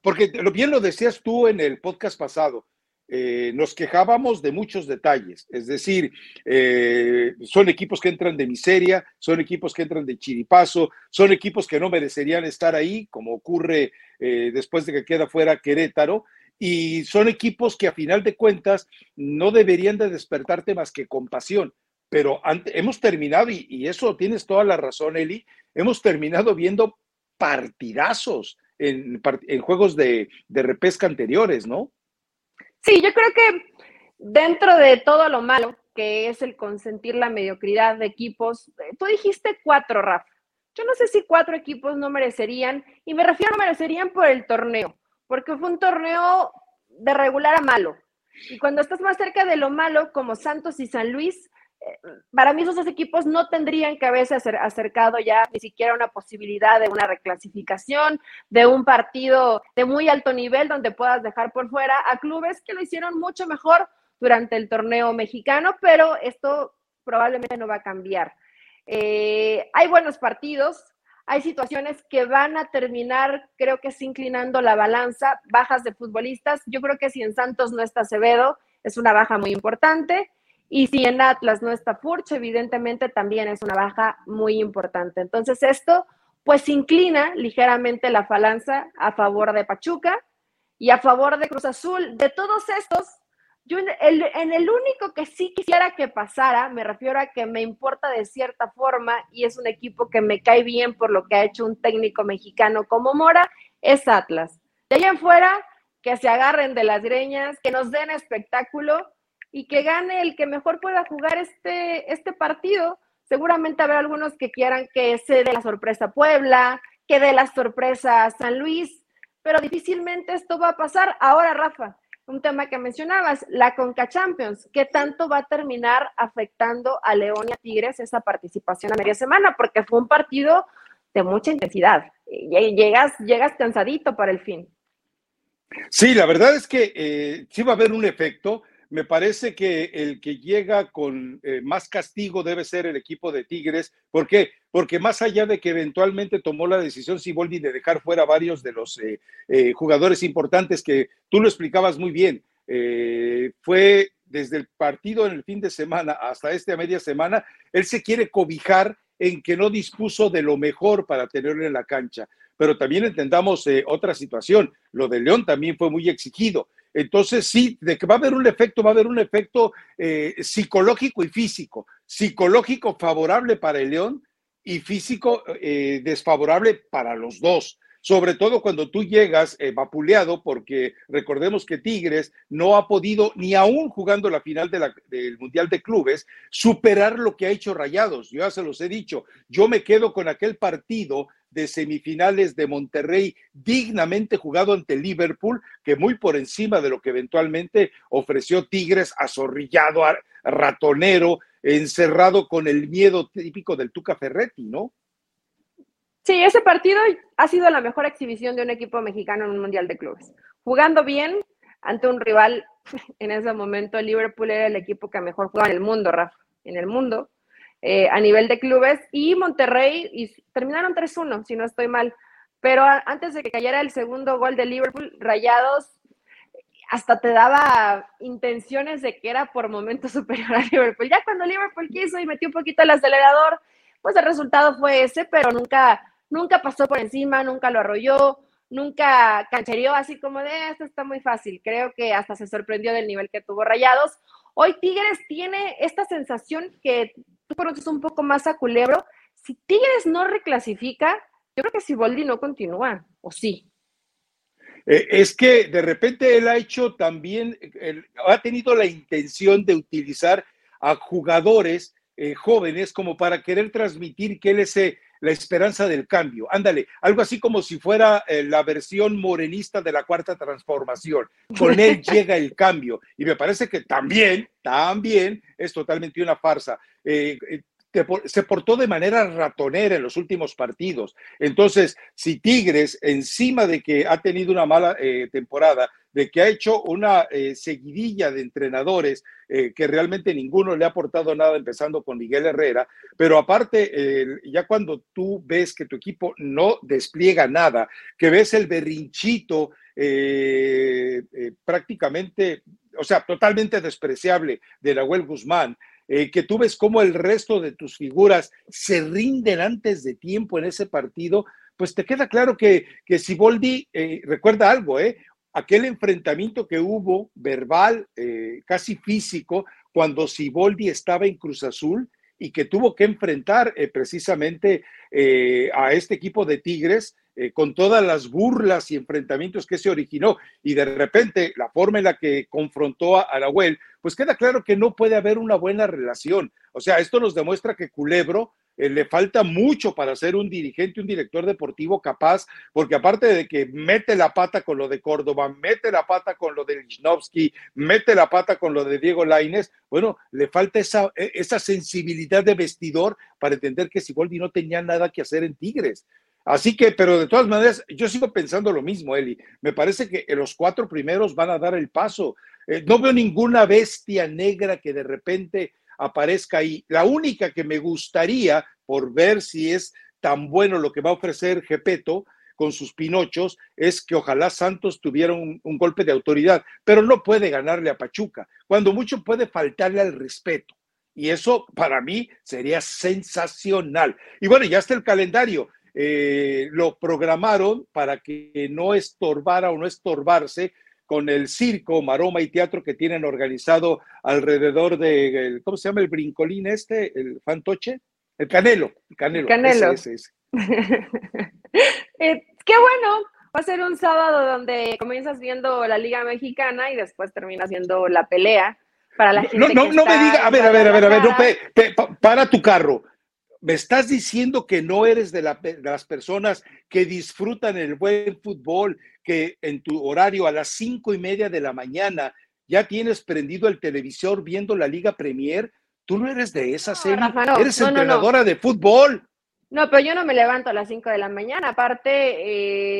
Porque bien lo decías tú en el podcast pasado, eh, nos quejábamos de muchos detalles, es decir, eh, son equipos que entran de miseria, son equipos que entran de chiripazo, son equipos que no merecerían estar ahí, como ocurre eh, después de que queda fuera Querétaro, y son equipos que a final de cuentas no deberían de despertarte más que compasión. Pero hemos terminado, y, eso tienes toda la razón, Eli, hemos terminado viendo partidazos en, juegos de, repesca anteriores, ¿no? Sí, yo creo que dentro de todo lo malo que es el consentir la mediocridad de equipos, eh, tú dijiste cuatro, Rafa. Yo no sé si cuatro equipos no merecerían, y me refiero a merecerían por el torneo, porque fue un torneo de regular a malo. Y cuando estás más cerca de lo malo, como Santos y San Luis, para mí esos dos equipos no tendrían que haberse acercado ya ni siquiera una posibilidad de una reclasificación, de un partido de muy alto nivel donde puedas dejar por fuera a clubes que lo hicieron mucho mejor durante el torneo mexicano, pero esto probablemente no va a cambiar. Eh, hay buenos partidos, hay situaciones que van a terminar, creo que es inclinando la balanza, bajas de futbolistas. Yo creo que si en Santos no está Acevedo, es una baja muy importante. Y si en Atlas no está Furch, evidentemente también es una baja muy importante. Entonces esto pues inclina ligeramente la falanza a favor de Pachuca y a favor de Cruz Azul. De todos estos, yo en el, único que sí quisiera que pasara, me refiero a que me importa de cierta forma y es un equipo que me cae bien por lo que ha hecho un técnico mexicano como Mora, es Atlas. De ahí en fuera, que se agarren de las greñas, que nos den espectáculo y que gane el que mejor pueda jugar este, este partido. Seguramente habrá algunos que quieran que se dé la sorpresa Puebla, que dé la sorpresa San Luis, pero difícilmente esto va a pasar. Ahora, Rafa, un tema que mencionabas, la Conca Champions, ¿qué tanto va a terminar afectando a León y a Tigres esa participación a media semana? Porque fue un partido de mucha intensidad. Llegas, llegas cansadito para el fin. Sí, la verdad es que eh, sí va a haber un efecto me parece que el que llega con eh, más castigo debe ser el equipo de Tigres. ¿Por qué? Porque más allá de que eventualmente tomó la decisión Siboldi de dejar fuera varios de los eh, eh, jugadores importantes que tú lo explicabas muy bien, fue desde el partido en el fin de semana hasta esta media semana, él se quiere cobijar en que no dispuso de lo mejor para tenerlo en la cancha. Pero también entendamos otra situación, lo de León también fue muy exigido Entonces, sí, de que va a haber un efecto, va a haber un efecto eh, psicológico y físico. Psicológico favorable para el León y físico eh, desfavorable para los dos sobre todo cuando tú llegas eh, vapuleado, porque recordemos que Tigres no ha podido, ni aún jugando la final del Mundial de Clubes, superar lo que ha hecho Rayados. Yo ya se los he dicho, yo me quedo con aquel partido de semifinales de Monterrey dignamente jugado ante Liverpool, que muy por encima de lo que eventualmente ofreció Tigres, azorrillado, ratonero, encerrado con el miedo típico del Tuca Ferretti, ¿no? Sí, ese partido ha sido la mejor exhibición de un equipo mexicano en un Mundial de Clubes. Jugando bien ante un rival, en ese momento Liverpool era el equipo que mejor jugaba en el mundo, Rafa, en el mundo, eh, a nivel de clubes, y Monterrey, y terminaron 3-1, si no estoy mal. Pero antes de que cayera el segundo gol de Liverpool, Rayados hasta te daba intenciones de que era por momentos superior a Liverpool. Ya cuando Liverpool quiso y metió un poquito el acelerador, pues el resultado fue ese, pero nunca nunca pasó por encima, nunca lo arrolló, nunca canchereó así como de esto está muy fácil. Creo que hasta se sorprendió del nivel que tuvo Rayados. Hoy Tigres tiene esta sensación que tú conoces un poco más a Culebro. Si Tigres no reclasifica, yo creo que si Boldi no continúa, o sí. Eh, es que de repente él ha hecho también, ha tenido la intención de utilizar a jugadores eh, jóvenes como para querer transmitir que él es eh, la esperanza del cambio. Ándale, algo así como si fuera eh, la versión morenista de la cuarta transformación. Con él llega el cambio. Y me parece que también, también es totalmente una farsa. Eh, eh, se portó de manera ratonera en los últimos partidos. Entonces, si Tigres, encima de que ha tenido una mala temporada, de que ha hecho una eh, seguidilla de entrenadores eh, que realmente ninguno le ha aportado nada, empezando con Miguel Herrera, pero aparte, ya cuando tú ves que tu equipo no despliega nada, que ves el berrinchito eh, prácticamente, o sea, totalmente despreciable de Nahuel Guzmán, que tú ves cómo el resto de tus figuras se rinden antes de tiempo en ese partido, pues te queda claro que, que Siboldi, recuerda algo, ¿eh? aquel enfrentamiento que hubo verbal, eh, casi físico, cuando Siboldi estaba en Cruz Azul y que tuvo que enfrentar eh, precisamente eh, a este equipo de Tigres con todas las burlas y enfrentamientos que se originó y de repente la forma en la que confrontó a Arahuel, pues queda claro que no puede haber una buena relación. O sea, esto nos demuestra que Culebro eh, le falta mucho para ser un dirigente, un director deportivo capaz, porque aparte de que mete la pata con lo de Córdoba, mete la pata con lo de Lichnowsky, mete la pata con lo de Diego Laines, bueno, le falta esa, e, esa sensibilidad de vestidor para entender que Siboldi no tenía nada que hacer en Tigres. Así que, pero de todas maneras, yo sigo pensando lo mismo, Eli. Me parece que los cuatro primeros van a dar el paso. Eh, no veo ninguna bestia negra que de repente aparezca ahí. La única que me gustaría, por ver si es tan bueno lo que va a ofrecer Gepeto con sus pinochos, es que ojalá Santos tuviera un, golpe de autoridad, pero no puede ganarle a Pachuca. Cuando mucho puede faltarle al respeto. Y eso para mí sería sensacional. Y bueno, ya está el calendario. Eh, lo programaron para que no estorbara o no estorbarse con el circo, maroma y teatro que tienen organizado alrededor de, ¿cómo se llama el brincolín este? ¿El fantoche? El canelo. El canelo. canelo. Eh, qué bueno. Va a ser un sábado donde comienzas viendo la Liga Mexicana y después terminas viendo la pelea. Para la gente no, no, no me diga, a ver, a ver, a ver, a ver, no, para tu carro me estás diciendo que no eres de, las personas que disfrutan el buen fútbol, que en tu horario a las cinco y media de la mañana ya tienes prendido el televisor viendo la Liga Premier. Tú no eres de esa serie, eres entrenadora de fútbol. No, pero yo no me levanto a las cinco de la mañana. Aparte,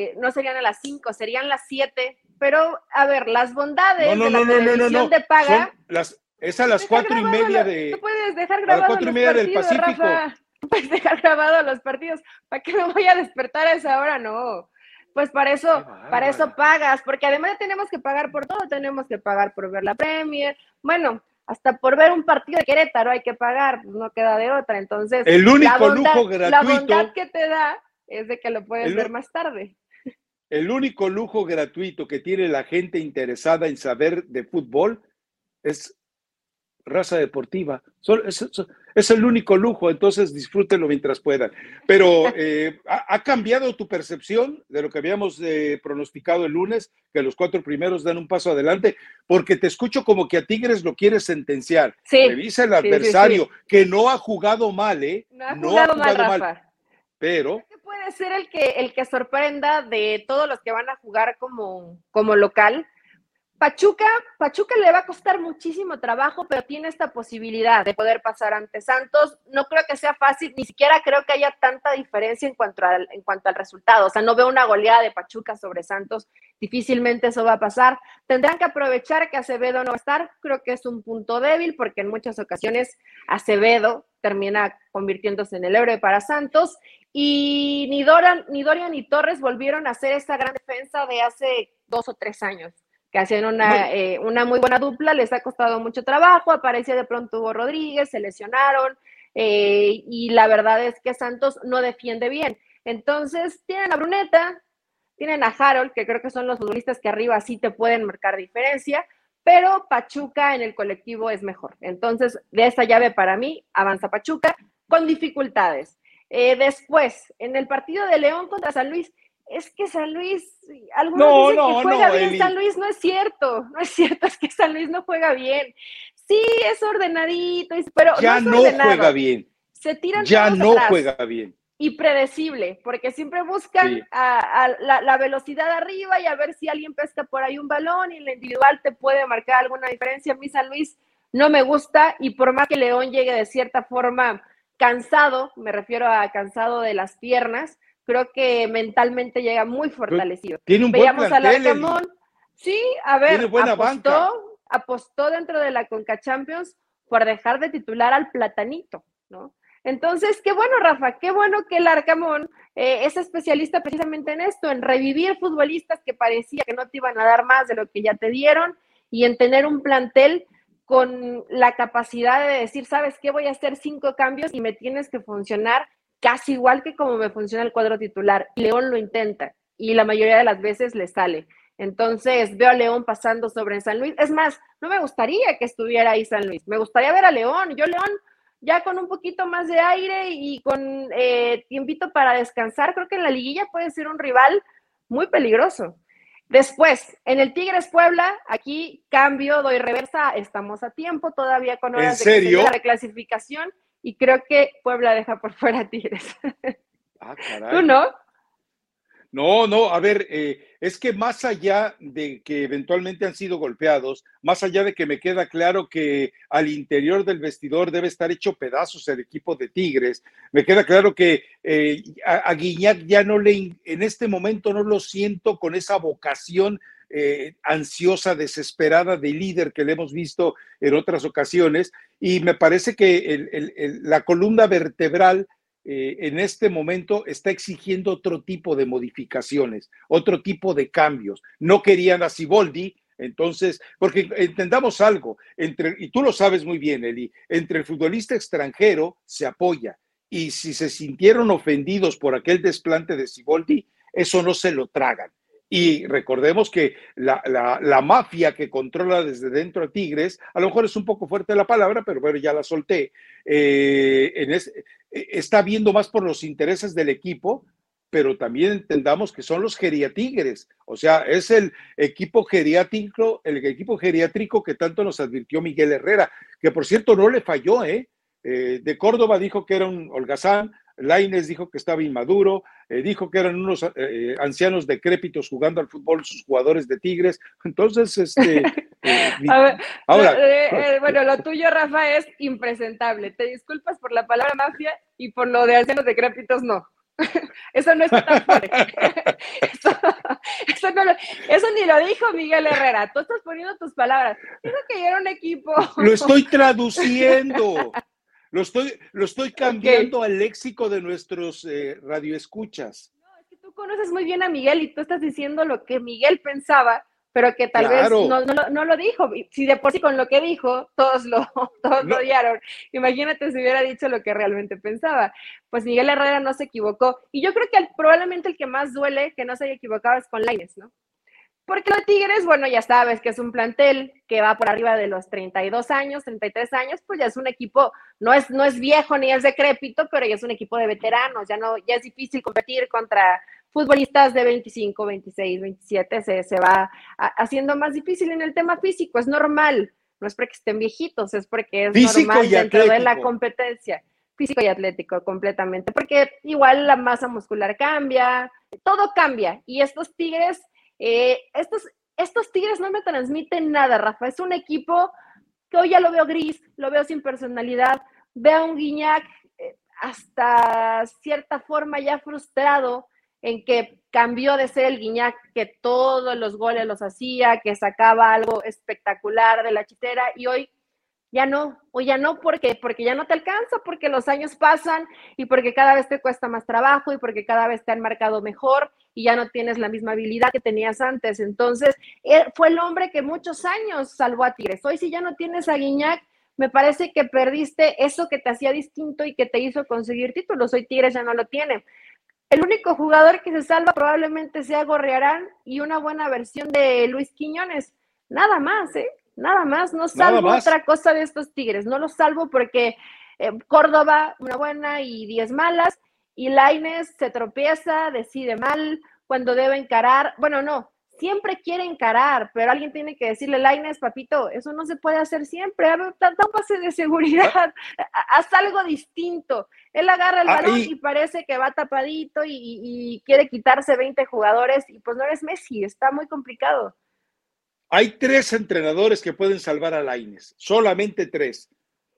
eh, no serían a las cinco, serían las siete. Pero, a ver, las bondades de la televisión de paga. es a las cuatro y media de. Puedes dejar grabado a las cuatro y media del Pacífico puedes dejar grabado los partidos. ¿Para qué me voy a despertar a esa hora? No. Pues para eso, para eso pagas, porque además tenemos que pagar por todo, tenemos que pagar por ver la Premier. Bueno, hasta por ver un partido de Querétaro hay que pagar, no queda de otra. Entonces, el único lujo gratuito. La bondad que te da es de que lo puedes ver más tarde. el único lujo gratuito que tiene la gente interesada en saber de fútbol es raza deportiva. Es, el único lujo, entonces disfrútenlo mientras puedan. Pero eh, ha, cambiado tu percepción de lo que habíamos eh, pronosticado el lunes, que los cuatro primeros dan un paso adelante, porque te escucho como que a Tigres lo quieres sentenciar. Revisa el adversario, que no ha jugado mal, ¿eh? No ha jugado, mal, Rafa. Pero puede ser el que, el que sorprenda de todos los que van a jugar como, como local. Pachuca, Pachuca le va a costar muchísimo trabajo, pero tiene esta posibilidad de poder pasar ante Santos. No creo que sea fácil, ni siquiera creo que haya tanta diferencia en cuanto al, en cuanto al resultado. O sea, no veo una goleada de Pachuca sobre Santos. Difícilmente eso va a pasar. Tendrán que aprovechar que Acevedo no va a estar. Creo que es un punto débil porque en muchas ocasiones Acevedo termina convirtiéndose en el héroe para Santos. Y ni Dorian, ni Dorian ni Torres volvieron a hacer esa gran defensa de hace dos o tres años, que hacían una, eh, una muy buena dupla, les ha costado mucho trabajo, aparecía de pronto Hugo Rodríguez, se lesionaron, eh, y la verdad es que Santos no defiende bien. Entonces, tienen a Bruneta, tienen a Harold, que creo que son los futbolistas que arriba sí te pueden marcar diferencia, pero Pachuca en el colectivo es mejor. Entonces, de esa llave para mí, avanza Pachuca con dificultades. Eh, después, en el partido de León contra San Luis, es que San Luis, algunos dicen que juega bien San Luis, no es cierto, no es cierto, es que San Luis no juega bien. Sí, es ordenadito, pero ya no, juega bien. Se tiran ya no juega bien. Y predecible, porque siempre buscan a, la, la, velocidad arriba y a ver si alguien pesca por ahí un balón y en la individual te puede marcar alguna diferencia. A mí San Luis no me gusta y por más que León llegue de cierta forma cansado, me refiero a cansado de las piernas, creo que mentalmente llega muy fortalecido. Tiene un Veíamos al Arcamón, sí, a ver, apostó, apostó dentro de la Conca Champions por dejar de titular al Platanito, ¿no? Entonces, qué bueno, Rafa, qué bueno que el Arcamón eh, es especialista precisamente en esto, en revivir futbolistas que parecía que no te iban a dar más de lo que ya te dieron y en tener un plantel con la capacidad de decir, ¿sabes qué? Voy a hacer cinco cambios y me tienes que funcionar casi igual que como me funciona el cuadro titular. León lo intenta y la mayoría de las veces le sale. Entonces veo a León pasando sobre San Luis. Es más, no me gustaría que estuviera ahí San Luis. Me gustaría ver a León. Yo León ya con un poquito más de aire y con eh, tiempito para descansar, creo que en la liguilla puede ser un rival muy peligroso. Después, en el Tigres Puebla, aquí cambio, doy reversa, estamos a tiempo todavía con horas de la reclasificación y creo que Puebla deja por fuera a Tigres. Ah, caray. ¿Tú no? No, no, a ver, eh, es que más allá de que eventualmente han sido golpeados, más allá de que me queda claro que al interior del vestidor debe estar hecho pedazos el equipo de Tigres, me queda claro que eh, a, Guiñac ya no le, en este momento no lo siento con esa vocación eh, ansiosa, desesperada de líder que le hemos visto en otras ocasiones, y me parece que la columna vertebral eh, en este momento está exigiendo otro tipo de modificaciones, otro tipo de cambios. No querían a Siboldi, entonces, porque entendamos algo, entre, y tú lo sabes muy bien, Eli, entre el futbolista extranjero se apoya, y si se sintieron ofendidos por aquel desplante de Siboldi, eso no se lo tragan. Y recordemos que la, mafia que controla desde dentro a Tigres, a lo mejor es un poco fuerte la palabra, pero bueno, ya la solté, eh, en está viendo más por los intereses del equipo, pero también entendamos que son los geriatigres, o sea, es el equipo geriátrico, el equipo geriátrico que tanto nos advirtió Miguel Herrera, que por cierto no le falló, ¿eh? eh de Córdoba dijo que era un holgazán, Laines dijo que estaba inmaduro, eh, dijo que eran unos eh, ancianos decrépitos jugando al fútbol sus jugadores de Tigres. Entonces, este. Eh, ahora. bueno, lo tuyo, Rafa, es impresentable. Te disculpas por la palabra mafia y por lo de ancianos decrépitos, no. Eso no está tan fuerte. Eso, eso, ni lo dijo Miguel Herrera. Tú estás poniendo tus palabras. Dijo que era un equipo. Lo estoy traduciendo. Lo estoy, lo estoy cambiando al léxico de nuestros eh, radioescuchas. No, es que tú conoces muy bien a Miguel y tú estás diciendo lo que Miguel pensaba pero que tal vez no, lo dijo. Si de por sí con lo que dijo, todos lo, todos lo odiaron. Imagínate si hubiera dicho lo que realmente pensaba. Pues Miguel Herrera no se equivocó. Y yo creo que probablemente el que más duele que no se haya equivocado es con Laines, ¿no? Porque los Tigres, bueno, ya sabes que es un plantel que va por arriba de los 32 años, 33 años, pues ya es un equipo, no es, no es viejo ni es decrépito, pero ya es un equipo de veteranos, ya no, ya es difícil competir contra futbolistas de 25, 26, 27, se, se va haciendo más difícil en el tema físico, es normal, no es porque estén viejitos, es porque es normal dentro de la competencia físico y atlético completamente, porque igual la masa muscular cambia, todo cambia y estos Tigres eh, estos, estos Tigres no me transmiten nada, Rafa. Es un equipo que hoy ya lo veo gris, lo veo sin personalidad. Veo a un Guiñac eh, hasta cierta forma ya frustrado en que cambió de ser el Guiñac que todos los goles los hacía, que sacaba algo espectacular de la chitera y hoy ya no, o ya no, porque Porque ya no te alcanza, porque los años pasan y porque cada vez te cuesta más trabajo y porque cada vez te han marcado mejor y ya no tienes la misma habilidad que tenías antes. Entonces, fue el hombre que muchos años salvó a Tigres. Hoy si ya no tienes a Guiñac, me parece que perdiste eso que te hacía distinto y que te hizo conseguir títulos. Hoy Tigres ya no lo tiene. El único jugador que se salva probablemente sea Gorriarán y una buena versión de Luis Quiñones. Nada más, ¿eh? Nada más. No salvo otra cosa de estos Tigres. No lo salvo porque eh, Córdoba, una buena y diez malas y Laines se tropieza, decide mal cuando debe encarar. Bueno, no, siempre quiere encarar, pero alguien tiene que decirle, Laines, papito, eso no se puede hacer siempre. Da pase de seguridad, haz algo distinto. Él agarra el ah, balón y parece que va tapadito y, y, quiere quitarse 20 jugadores y pues no eres Messi, está muy complicado. Hay tres entrenadores que pueden salvar a Laines, solamente tres.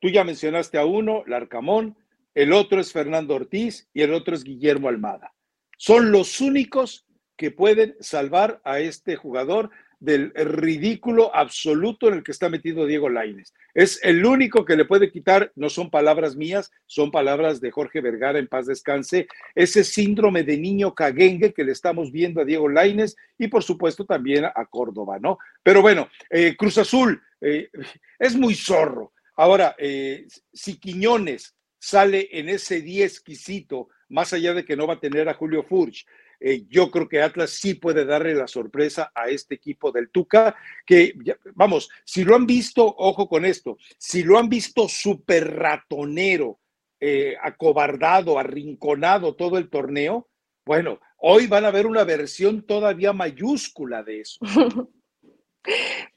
Tú ya mencionaste a uno, Larcamón, el otro es Fernando Ortiz y el otro es Guillermo Almada. Son los únicos que pueden salvar a este jugador del ridículo absoluto en el que está metido Diego Laines. Es el único que le puede quitar, no son palabras mías, son palabras de Jorge Vergara en paz descanse, ese síndrome de niño caguengue que le estamos viendo a Diego Laines y por supuesto también a Córdoba, ¿no? Pero bueno, eh, Cruz Azul eh, es muy zorro. Ahora, eh, si Quiñones sale en ese 10 exquisito, más allá de que no va a tener a Julio Furch. Eh, yo creo que Atlas sí puede darle la sorpresa a este equipo del Tuca, que vamos, si lo han visto, ojo con esto, si lo han visto súper ratonero, eh, acobardado, arrinconado todo el torneo, bueno, hoy van a ver una versión todavía mayúscula de eso.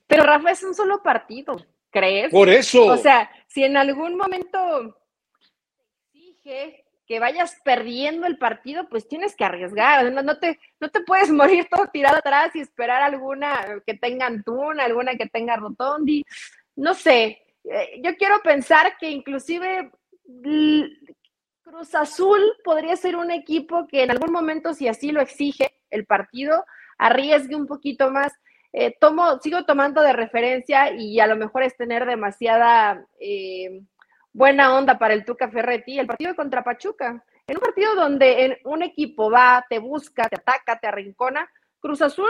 Pero Rafa es un solo partido, ¿crees? Por eso. O sea, si en algún momento que, vayas perdiendo el partido, pues tienes que arriesgar. No, te, no te puedes morir todo tirado atrás y esperar alguna que tenga Antuna, alguna que tenga Rotondi. No sé. Eh, yo quiero pensar que inclusive Cruz Azul podría ser un equipo que en algún momento, si así lo exige el partido, arriesgue un poquito más. Eh, tomo, sigo tomando de referencia y a lo mejor es tener demasiada eh, buena onda para el Tuca Ferretti, el partido contra Pachuca. En un partido donde un equipo va, te busca, te ataca, te arrincona, Cruz Azul,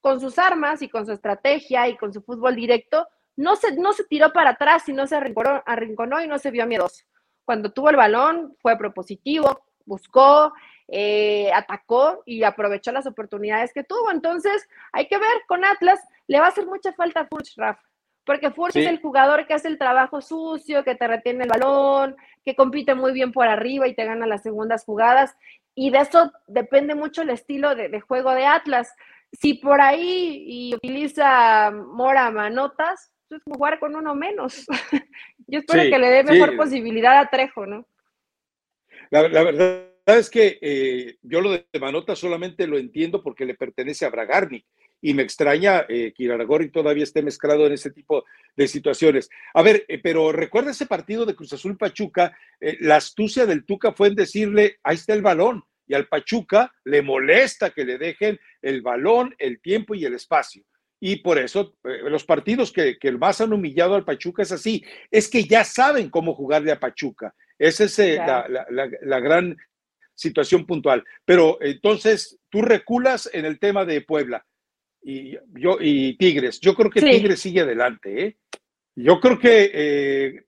con sus armas y con su estrategia y con su fútbol directo, no se, no se tiró para atrás y no se arrinconó, arrinconó y no se vio miedoso. Cuando tuvo el balón, fue propositivo, buscó, eh, atacó y aprovechó las oportunidades que tuvo. Entonces, hay que ver con Atlas, le va a hacer mucha falta a Furch, Rafa porque Furch es el jugador que hace el trabajo sucio, que te retiene el balón, que compite muy bien por arriba y te gana las segundas jugadas. Y de eso depende mucho el estilo de, juego de Atlas. Si por ahí y utiliza Mora manotas, es jugar con uno menos. Yo espero que le dé mejor posibilidad a Trejo, ¿no? La, verdad es que eh, yo lo de Manotas solamente lo entiendo porque le pertenece a Bragarni y me extraña eh, que Iraragorri todavía esté mezclado en ese tipo de situaciones. A ver, eh, pero recuerda ese partido de Cruz Azul Pachuca, eh, la astucia del Tuca fue en decirle, ahí está el balón, y al Pachuca le molesta que le dejen el balón, el tiempo y el espacio. Y por eso los partidos que, que, más han humillado al Pachuca es así, es que ya saben cómo jugarle a Pachuca. Esa es la, la gran situación puntual. Pero entonces tú reculas en el tema de Puebla y, yo, y Tigres. Yo creo que Tigres sigue adelante. ¿eh? Yo creo que, eh,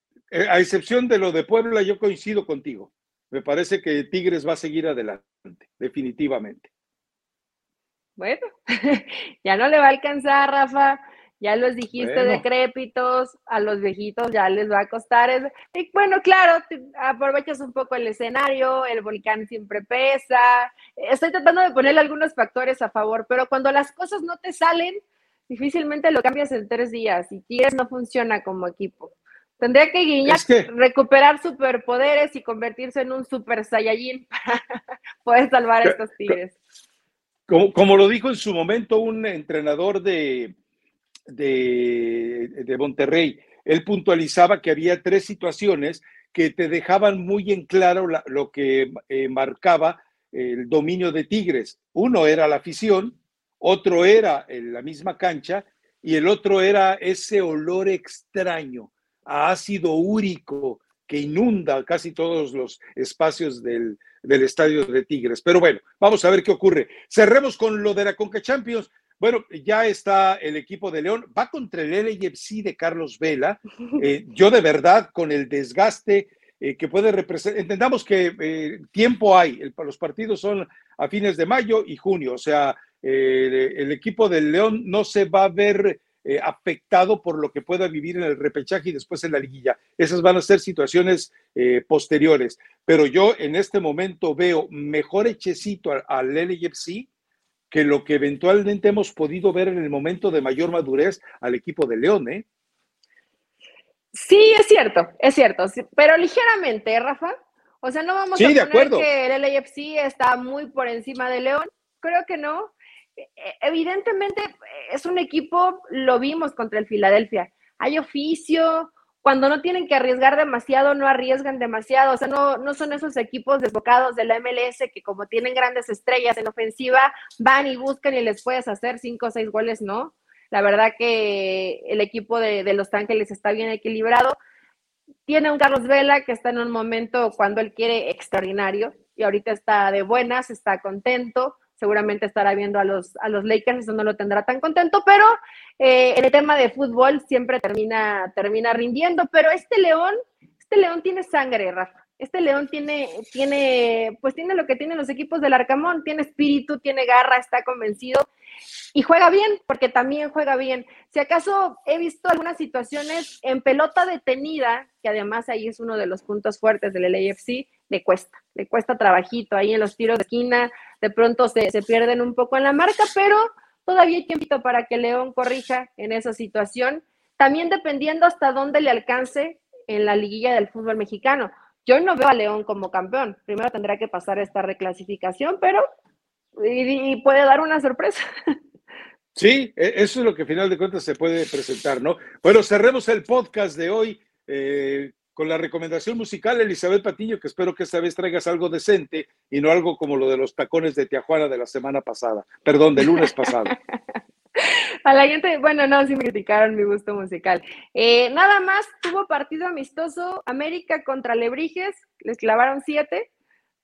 a excepción de lo de Puebla, yo coincido contigo. Me parece que Tigres va a seguir adelante, definitivamente. Bueno, ya no le va a alcanzar, Rafa ya los dijiste decrépitos, a los viejitos ya les va a costar. Y bueno, claro, aprovechas un poco el escenario, el volcán siempre pesa. Estoy tratando de ponerle algunos factores a favor, pero cuando las cosas no te salen, difícilmente lo cambias en tres días y Tigres no funciona como equipo. Tendría que Guiñac recuperar superpoderes y convertirse en un super Saiyajin para poder salvar a estos Tigres. como lo dijo en su momento un entrenador de, de, Monterrey. Él puntualizaba que había tres situaciones que te dejaban muy en claro lo que eh, marcaba el dominio de Tigres. Uno era la afición, otro era la misma cancha y el otro era ese olor extraño a ácido úrico que inunda casi todos los espacios del, del estadio de Tigres. Pero bueno, vamos a ver qué ocurre. Cerremos con lo de la Conca Champions. Bueno, ya está el equipo de León, va contra el LAFC de Carlos Vela. Eh, yo de verdad, con el desgaste eh, que puede representar, entendamos que eh, tiempo hay, los partidos son a fines de mayo y junio, o sea, el equipo del León no se va a ver afectado por lo que pueda vivir en el repechaje y después en la liguilla. Esas van a ser situaciones posteriores, pero yo en este momento veo mejor hechecito al, al LAFC que lo que eventualmente hemos podido ver en el momento de mayor madurez al equipo de León, ¿eh? Sí, es cierto, es cierto, pero ligeramente, ¿eh, Rafa. O sea, no vamos a poner que el LAFC está muy por encima de León. Creo que no. E, e, evidentemente es un equipo, lo vimos contra el Filadelfia. Hay oficio, cuando no tienen que arriesgar demasiado, no arriesgan demasiado. O sea, no, no son esos equipos desbocados de la MLS que como tienen grandes estrellas en ofensiva, van y buscan y les puedes hacer cinco o seis goles, ¿no? La verdad que el equipo de, de Los Ángeles está bien equilibrado. Tiene un Carlos Vela que está en un momento cuando él quiere extraordinario y ahorita está de buenas, está contento seguramente estará viendo a los, a los Lakers, eso no lo tendrá tan contento, pero eh, en el tema de fútbol siempre termina, termina rindiendo, pero este León, este León tiene sangre, Rafa. Este León tiene, tiene, pues tiene lo que tienen los equipos del Arcamón, tiene espíritu, tiene garra, está convencido y juega bien, porque también juega bien. Si acaso he visto algunas situaciones en pelota detenida, que además ahí es uno de los puntos fuertes del LAFC, le cuesta, le cuesta trabajito ahí en los tiros de esquina, de pronto se, pierden un poco en la marca, pero todavía hay tiempo para que León corrija en esa situación, también dependiendo hasta dónde le alcance en la liguilla del fútbol mexicano. Yo no veo a León como campeón, primero tendrá que pasar esta reclasificación, pero y, puede dar una sorpresa. Sí, e, eso es lo que al final de cuentas se puede presentar, ¿no? Bueno, cerremos el podcast de hoy. Eh, con la recomendación musical, Elizabeth Patiño, que espero que esta vez traigas algo decente y no algo como lo de los tacones de Tijuana de la semana pasada, perdón, del lunes pasado. A la gente, bueno, no, sí me criticaron mi gusto musical. Eh, nada más, tuvo partido amistoso América contra Lebrijes, les clavaron siete,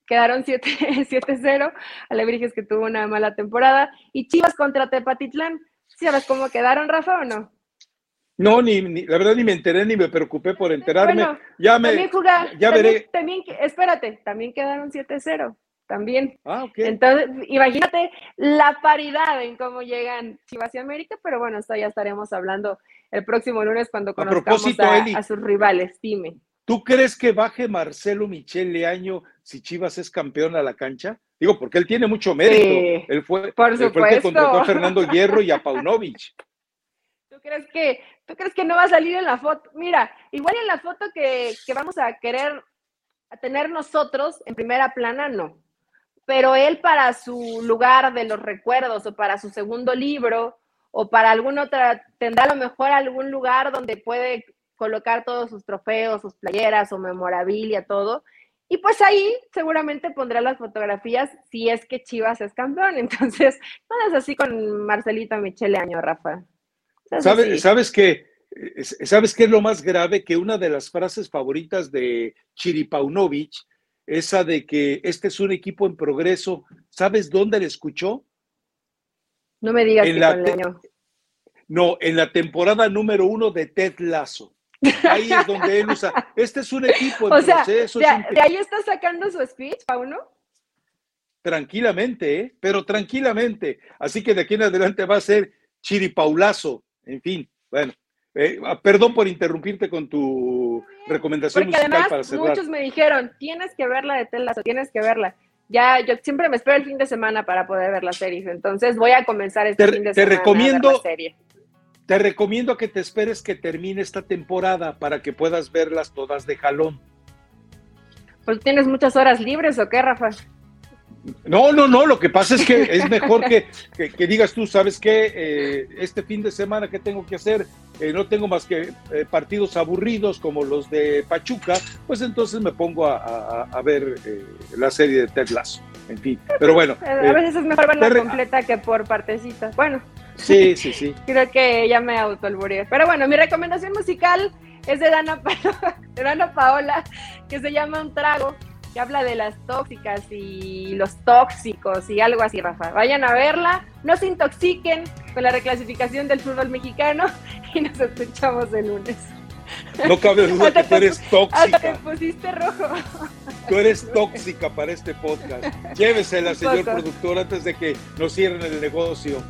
quedaron 7-0, Alebrijes que tuvo una mala temporada, y Chivas contra Tepatitlán. ¿Sabes cómo quedaron, Rafa, o no? No, ni, la verdad ni me enteré ni me preocupé por enterarme. ya me, también ya veré. También, espérate, también quedaron 7-0, también. Ah, ok. Entonces, imagínate la paridad en cómo llegan Chivas y América, pero bueno, esto ya estaremos hablando el próximo lunes cuando conozcamos a, sus rivales, dime. ¿Tú crees que baje Marcelo Michele Año si Chivas es campeón a la cancha? Digo, porque él tiene mucho mérito. él fue, por él fue el que contrató a Fernando Hierro y a Paunovic. ¿Tú crees que, tú crees que no va a salir en la foto? Mira, igual en la foto que, vamos a querer tener nosotros en primera plana, no. Pero él para su lugar de los recuerdos o para su segundo libro o para alguna otra, tendrá a lo mejor algún lugar donde puede colocar todos sus trofeos, sus playeras o memorabilia, todo. Y pues ahí seguramente pondrá las fotografías si es que Chivas es campeón. Entonces, no es así con Marcelito Michele Año, Rafa. ¿Sabes, ¿Sabes qué? ¿Sabes qué es lo más grave? Que una de las frases favoritas de Chiripaunovic, esa de que este es un equipo en progreso, ¿sabes dónde la escuchó? No me digas que con Leño. No, en la temporada número uno de Ted Lasso. Ahí es donde él usa. Este es un equipo en o sea, De, ahí está sacando su speech, Pauno? Tranquilamente, ¿eh? pero tranquilamente. Así que de aquí en adelante va a ser chiripaulazo. En fin, bueno. Eh, ah, perdón por interrumpirte con tu recomendación Porque musical además, Muchos me dijeron, tienes que verla de Ted Lasso, tienes que verla ya yo siempre me espero el fin de semana para poder ver la serie. Entonces voy a comenzar este fin de te recomiendo, la serie. Te recomiendo que te esperes que termine esta temporada para que puedas verlas todas de jalón. Pues tienes muchas horas libres o qué, Rafa? No, no, no, lo que pasa es que es mejor que, digas tú, ¿sabes qué? Eh, este fin de semana, ¿qué tengo que hacer? Eh, no tengo más que eh, partidos aburridos como los de Pachuca, pues entonces me pongo a, ver la serie de Ted Lasso. En fin, pero bueno. a veces es mejor verla completa que por partecitas. Bueno. Sí, sí, sí. Creo que ya me autoalburé. Pero bueno, mi recomendación musical es de Dana, de Dana Paola, que se llama Un Trago habla de las tóxicas y los tóxicos y algo así, Rafa. Vayan a verla, no se intoxiquen con la reclasificación del fútbol mexicano y nos escuchamos el lunes. No cabe duda que tú eres tóxica. Hasta te pusiste rojo. Tú eres tóxica para este podcast. Llévesela, señor productor, antes de que nos cierren el negocio.